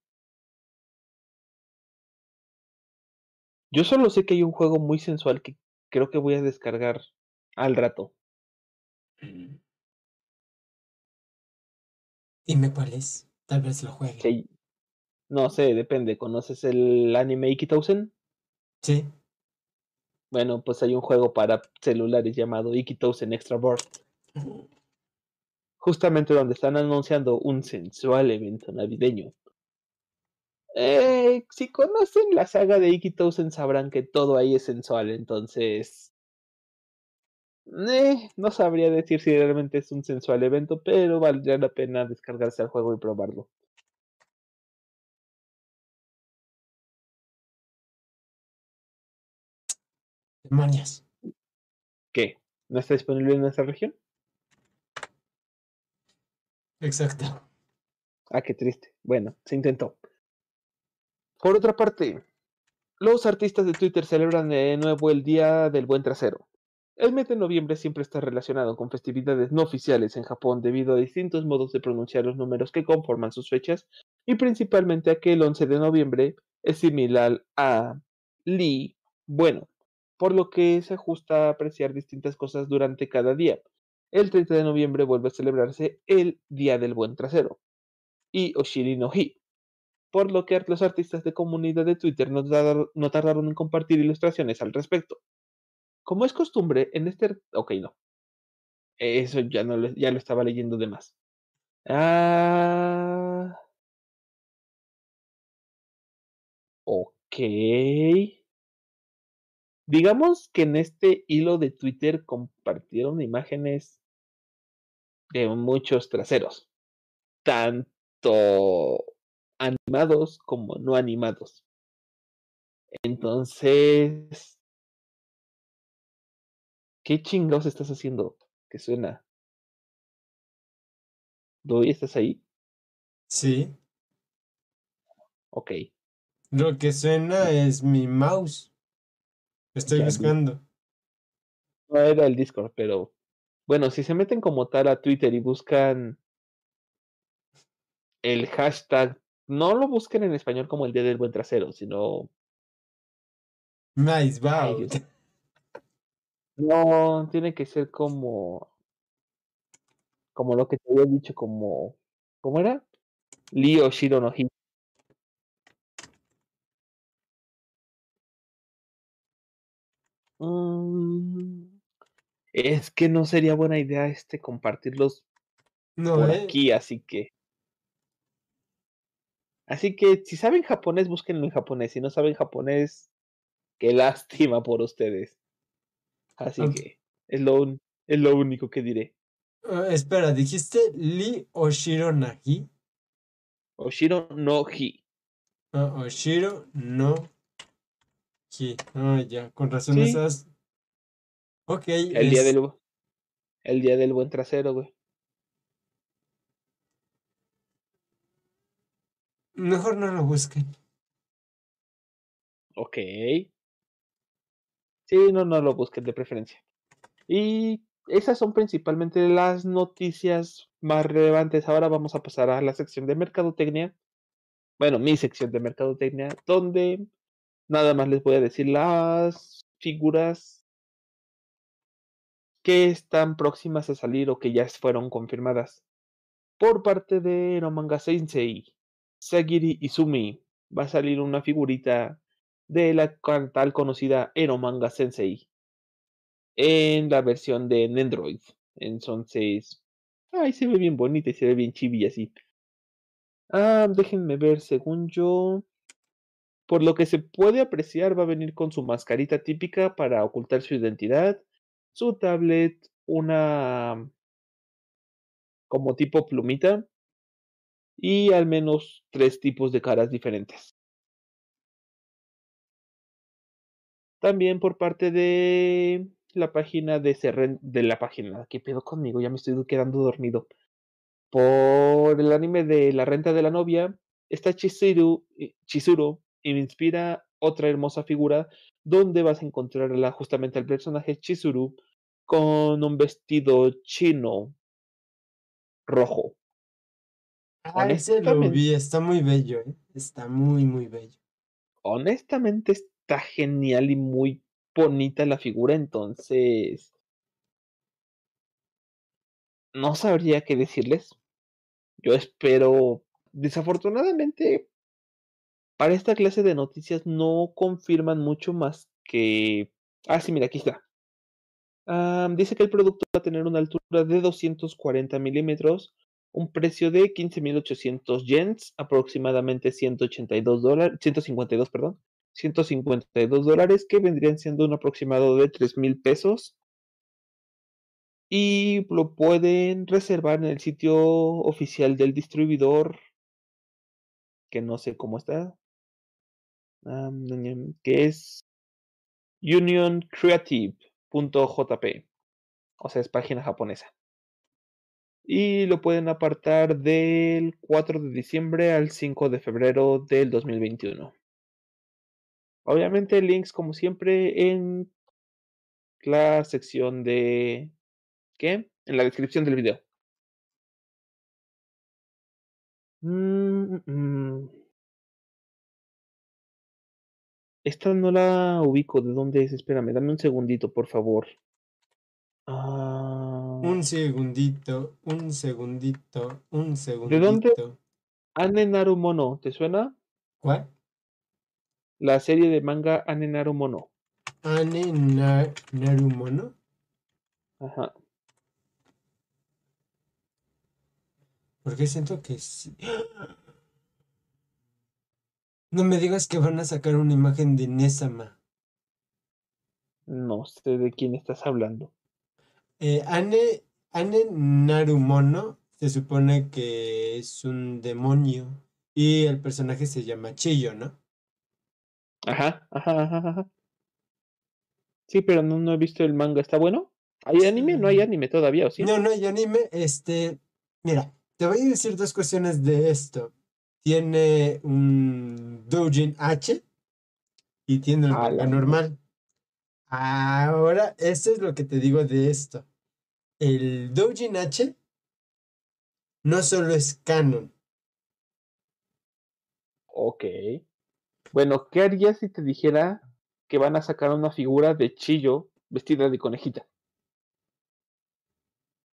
Yo solo sé que hay un juego muy sensual que creo que voy a descargar al rato. Dime cuál es. Tal vez lo juegue. No sé, depende. ¿Conoces el anime Ikitousen? Sí. Bueno, pues hay un juego para celulares llamado Ikitousen Extra Burst. Justamente donde están anunciando un sensual evento navideño. Eh, si conocen la saga de Ikitousen sabrán que todo ahí es sensual, entonces... eh, no sabría decir si realmente es un sensual evento, pero valdría la pena descargarse el juego y probarlo. Demonios. ¿Qué? ¿No está disponible en nuestra región? Exacto. Ah, qué triste. Bueno, se intentó. Por otra parte, los artistas de Twitter celebran de nuevo el Día del Buen Trasero. El mes de noviembre siempre está relacionado con festividades no oficiales en Japón debido a distintos modos de pronunciar los números que conforman sus fechas y principalmente a que el 11 de noviembre es similar a Li, bueno, por lo que se ajusta a apreciar distintas cosas durante cada día. El 30 de noviembre vuelve a celebrarse el Día del Buen Trasero y Oshiri no Hi, por lo que los artistas de comunidad de Twitter no, tar- no tardaron en compartir ilustraciones al respecto. Como es costumbre, en este... Ok, no. Eso ya, no ya lo estaba leyendo de más. Ah... Ok. Digamos que en este hilo de Twitter compartieron imágenes de muchos traseros, tanto animados como no animados. Entonces, ¿qué chingados estás haciendo? Que suena. ¿Doy estás ahí? Sí. Ok. Lo que suena es mi mouse. Estoy buscando. No era el Discord, pero bueno, si se meten como tal a Twitter y buscan el hashtag, no lo busquen en español como el día del buen trasero, sino Nice, wow. No, tiene que ser como como lo que te había dicho, como ¿cómo era? Leo Shiro no Hi. Mm, es que no sería buena idea este compartirlos No, por eh. aquí, así que. Así que si saben japonés, búsquenlo en japonés. Si no saben japonés, qué lástima por ustedes. Así que es lo, un- es lo único que diré. Ah, espera, ¿dijiste Li Oshiro Nagi? Oshiro no hi. Ah, Oshiro no Hi. Ah, ya, con razón Sí. esas. Ok, El día del el día del buen trasero, güey. mejor no lo busquen. Ok. Sí, no, no lo busquen de preferencia. Y esas son principalmente las noticias más relevantes. Ahora vamos a pasar a la sección de mercadotecnia. Bueno, mi sección de mercadotecnia, donde nada más les voy a decir las figuras que están próximas a salir o que ya fueron confirmadas. Por parte de Eromanga Sensei, Sagiri Izumi, va a salir una figurita de la tal conocida Eromanga Sensei en la versión de Nendroid. Entonces, ay, se ve bien bonita y se ve bien chibi así. Ah, déjenme ver, según yo, por lo que se puede apreciar, va a venir con su mascarita típica para ocultar su identidad, su tablet, una como tipo plumita y al menos tres tipos de caras diferentes. También por parte de la página de Serren, de la página, ¿qué pedo conmigo? Ya me estoy quedando dormido. Por el anime de La renta de la novia, está Chizuru, eh, Chizuru y me inspira otra hermosa figura donde vas a encontrar justamente al personaje Chizuru con un vestido chino rojo. Ah, ese lo vi, está muy bello, ¿eh? Está muy, muy bello. Honestamente está genial y muy bonita la figura, entonces no sabría qué decirles. Yo espero, desafortunadamente, para esta clase de noticias no confirman mucho más que... Ah, sí, mira, aquí está. Am, dice que el producto va a tener una altura de 240 milímetros, un precio de 15.800 yens, aproximadamente 182 dólares, 152, perdón, 152 dólares, que vendrían siendo un aproximado de 3.000 pesos. Y lo pueden reservar en el sitio oficial del distribuidor, que no sé cómo está, ñam, ñam, que es unioncreative.jp, o sea, es página japonesa. Y lo pueden apartar del 4 de diciembre al 5 de febrero del 2021. Obviamente links como siempre en la sección de... ¿Qué? En la descripción del video. Mm, mm, Esta no la ubico. ¿De dónde es? Espérame, dame un segundito, por favor. Ah, Un segundito, un segundito, un dónde? segundito. Anne Narumono, ¿te suena? ¿Cuál? La serie de manga Anne Narumono. Ane Na- Narumono. Ajá. Porque siento que sí. No me digas que van a sacar una imagen de Nesama. No sé de quién estás hablando. Eh, Ane, Ane Narumono se supone que es un demonio y el personaje se llama Chiyo, ¿no? Ajá, ajá, ajá, ajá. Sí, pero no, no he visto el manga. ¿Está bueno? ¿Hay anime? No hay anime todavía, ¿o sí? No, no hay anime. Este, mira, te voy a decir dos cuestiones de esto. Tiene un Doujin H y tiene el manga la normal. Ahora, esto es lo que te digo de esto. El Doujin H no solo es canon. Ok. Bueno, ¿qué harías si te dijera que van a sacar una figura de Chillo vestida de conejita?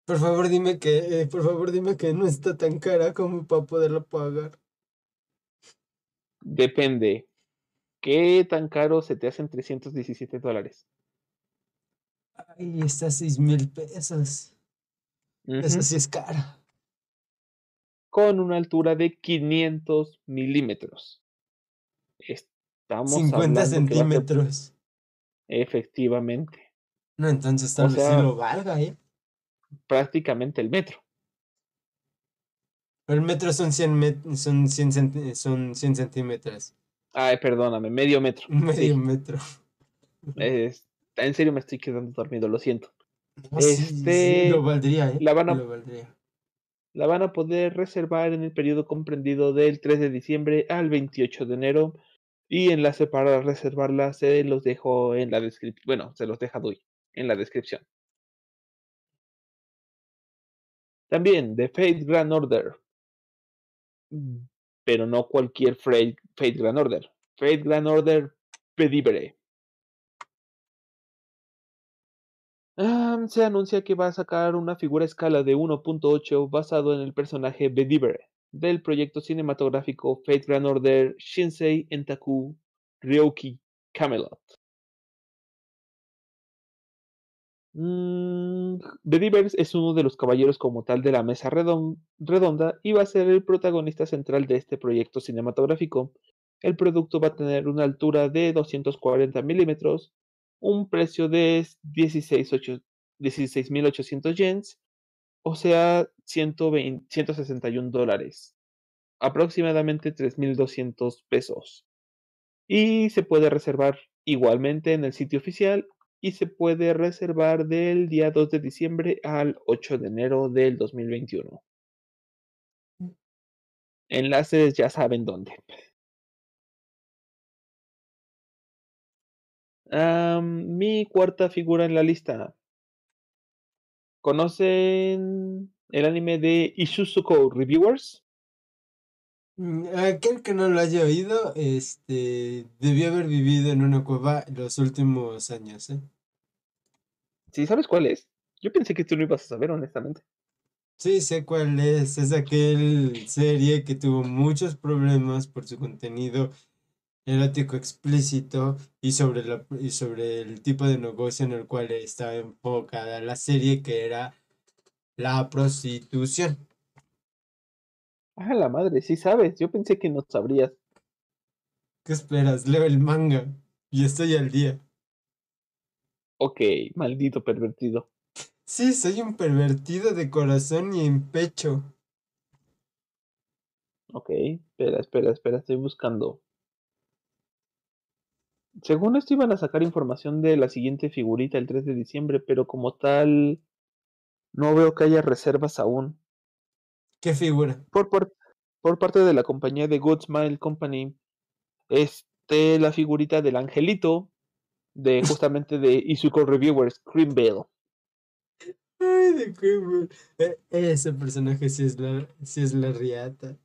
Por favor, dime que, eh, por favor, dime que no está tan cara como para poderlo pagar. Depende. ¿Qué tan caro se te hacen 317 dólares? Ay, está a seis mil pesos. Esa Ujú. sí es cara. Con una altura de 500 milímetros. Estamos 50 hablando que va a ser- centímetros. efectivamente. No, entonces tal O vez sí sea- lo valga, ¿eh? Prácticamente el metro. El metro son 100, met- son 100, centi- son 100 centímetros. Ay, perdóname, medio metro. Medio Sí, metro. es- en serio me estoy quedando dormido, lo siento. No, sí, Este, lo valdría, ¿eh? la van a- Lo valdría. La van a poder reservar en el periodo comprendido del 3 de diciembre al 28 de enero. Y enlace para reservarla se los dejo en la descripción. Bueno, se los deja Dui en la descripción. También de Fate Grand Order. Mm, Pero no cualquier Fate, Grand Order. Fate Grand Order Pedibere. Ah, se anuncia que va a sacar una figura a escala de 1.8 basado en el personaje Bedivere del proyecto cinematográfico Fate Grand Order Shinsei Entaku Ryoki Camelot. Mm, Bedivere es uno de los caballeros como tal de la mesa redon- redonda y va a ser el protagonista central de este proyecto cinematográfico. El producto va a tener una altura de 240 milímetros, un precio de 16,800 16.800 yens, o sea, 120 161 dólares, aproximadamente 3.200 pesos. Y se puede reservar igualmente en el sitio oficial y se puede reservar del día 2 de diciembre al 8 de enero del 2021. Enlaces ya saben dónde. Mi cuarta figura en la lista. ¿Conocen el anime de Ishuzuko Reviewers? Mm, Aquel que no lo haya oído, este, debió haber vivido en una cueva los últimos años, ¿eh? ¿Sí sabes cuál es? Yo pensé que tú no ibas a saber, honestamente. Sí, sé cuál es. Es aquel serie que tuvo muchos problemas por su contenido erótico explícito y sobre, la, y sobre el tipo de negocio en el cual estaba enfocada la serie, que era la prostitución. Ah, la madre, sí sabes. Yo pensé que no sabrías. ¿Qué esperas? Leo el manga y estoy al día. Ok, maldito pervertido. Sí, soy un pervertido de corazón y en pecho. Ok, espera, espera, espera, estoy buscando. Según esto iban a sacar información de la siguiente figurita el 3 de diciembre, pero como tal, no veo que haya reservas aún. ¿Qué figura? Por, par- por parte de la compañía de Good Smile Company, este, la figurita del angelito de justamente de Izuko Reviewers, Cream Bell. Ay, de qué e- Ese personaje sí es la, sí es la riata.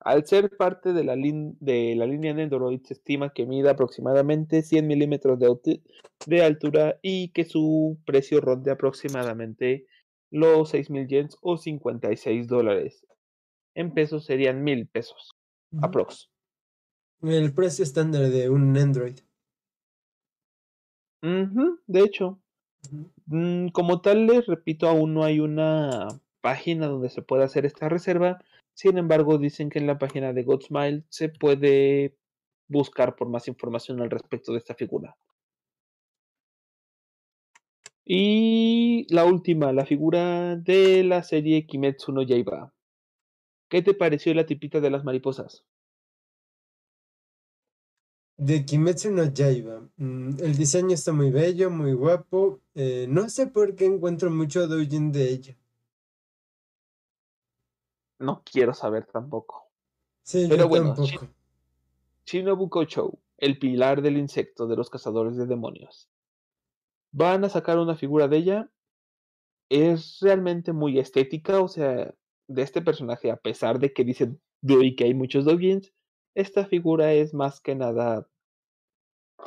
Al ser parte de la, lin- de la línea Nendoroid, se estima que mide aproximadamente 100 milímetros de, de altura y que su precio ronde aproximadamente los 6.000 yens o 56 dólares. En pesos serían 1.000 pesos, aprox. El precio estándar de un Android. De hecho, mm, como tal, les repito, aún no hay una página donde se pueda hacer esta reserva. Sin embargo, dicen que en la página de Godsmile se puede buscar por más información al respecto de esta figura. Y la última, la figura de la serie Kimetsu no Yaiba. ¿Qué te pareció la tipita de las mariposas? De Kimetsu no Yaiba. Mm, el diseño está muy bello, muy guapo. eh, no sé por qué encuentro mucho doujin de ella. No quiero saber tampoco. Sí, Pero yo bueno, tampoco. Shinobu Kochou, el pilar del insecto de los cazadores de demonios. Van a sacar una figura de ella. Es realmente muy estética, o sea, de este personaje, a pesar de que dice Dewey que hay muchos doujins, esta figura es más que nada,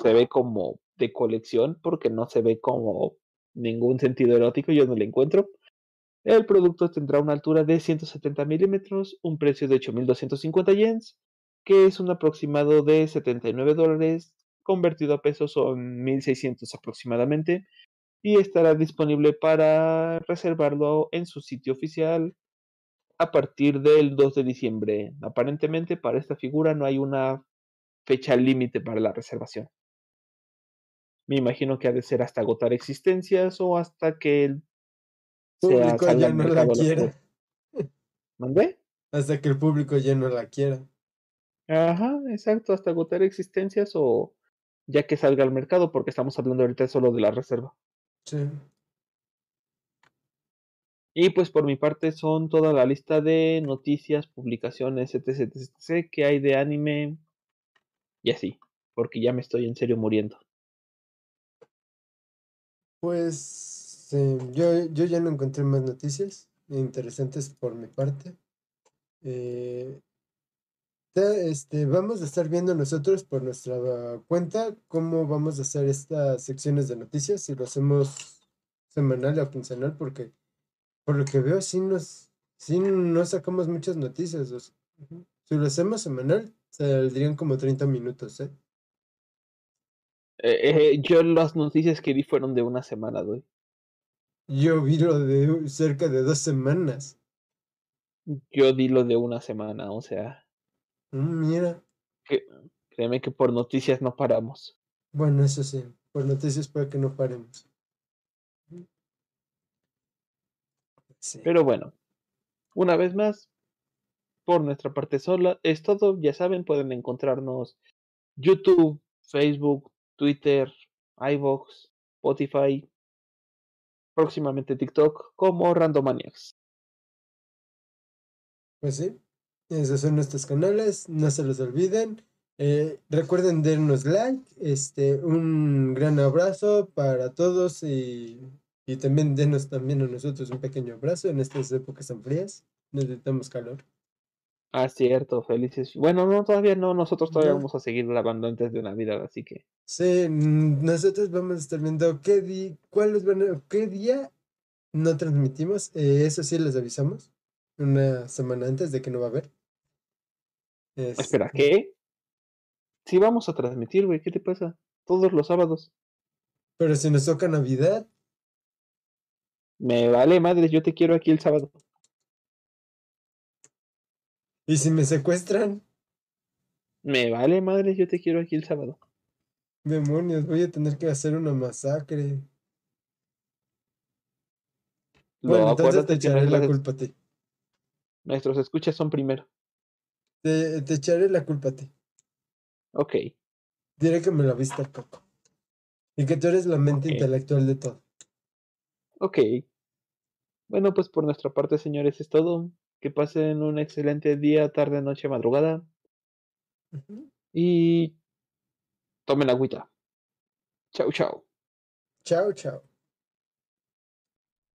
se ve como de colección, porque no se ve como ningún sentido erótico, yo no le encuentro. El producto tendrá una altura de 170 milímetros, un precio de 8.250 yens, que es un aproximado de 79 dólares, convertido a pesos son 1.600 aproximadamente, y estará disponible para reservarlo en su sitio oficial a partir del 2 de diciembre. Aparentemente para esta figura no hay una fecha límite para la reservación. Me imagino que ha de ser hasta agotar existencias o hasta que el Público ya no la quiera. ¿Mandé? Hasta que el público ya no la quiera. Ajá, exacto, hasta agotar existencias o ya que salga al mercado, porque estamos hablando ahorita solo de la reserva. Sí. Y pues por mi parte son toda la lista de noticias, publicaciones, etc, etc, etc, que hay de anime y así, porque ya me estoy en serio muriendo. Pues yo, yo ya no encontré más noticias interesantes por mi parte. Eh, este, vamos a estar viendo nosotros por nuestra cuenta cómo vamos a hacer estas secciones de noticias, si lo hacemos semanal o quincenal, porque por lo que veo sí nos, sí no sacamos muchas noticias. o sea, ujú. Si lo hacemos semanal, saldrían como 30 minutos, ¿eh? Eh, eh, yo las noticias que vi fueron de una semana, doy. Yo vi lo de cerca de dos semanas. Yo di lo de una semana, o sea, Mira, que, créeme que por noticias no paramos. bueno, eso sí, por noticias para que no paremos. Sí. Pero bueno, una vez más, por nuestra parte sola, es todo. Ya saben, pueden encontrarnos YouTube, Facebook, Twitter, iVoox, Spotify, próximamente TikTok como Randomaniacs. Pues sí, esos son nuestros canales, no se los olviden. Eh, recuerden darnos like, este, un gran abrazo para todos y Y también denos también a nosotros un pequeño abrazo en estas épocas tan frías. Necesitamos calor. Ah, cierto, felices. Bueno, no, todavía no, nosotros todavía No. vamos a seguir grabando antes de Navidad, así que Sí, mm, nosotros vamos a estar viendo qué di cuáles van a- qué día no transmitimos. eh, eso sí les avisamos. Una semana antes de que no va a haber. Espera, Este, ¿qué? Sí vamos a transmitir, güey, ¿qué te pasa? Todos los sábados. Pero si nos toca Navidad, Me vale madre, yo te quiero aquí el sábado. y si me secuestran, Me vale madre, yo te quiero aquí el sábado. demonios, voy a tener que hacer una masacre. Lo Bueno, entonces te echaré la culpa a ti. nuestros escuchas son primero. Te, te echaré la culpa a ti. Ok, Diré que me la viste poco. Y que tú eres la mente intelectual de todo. ok. Bueno, pues por nuestra parte, señores, es todo. Que pasen un excelente día, tarde, noche, madrugada. Y tomen agüita. Chau, chau. Chao, chao.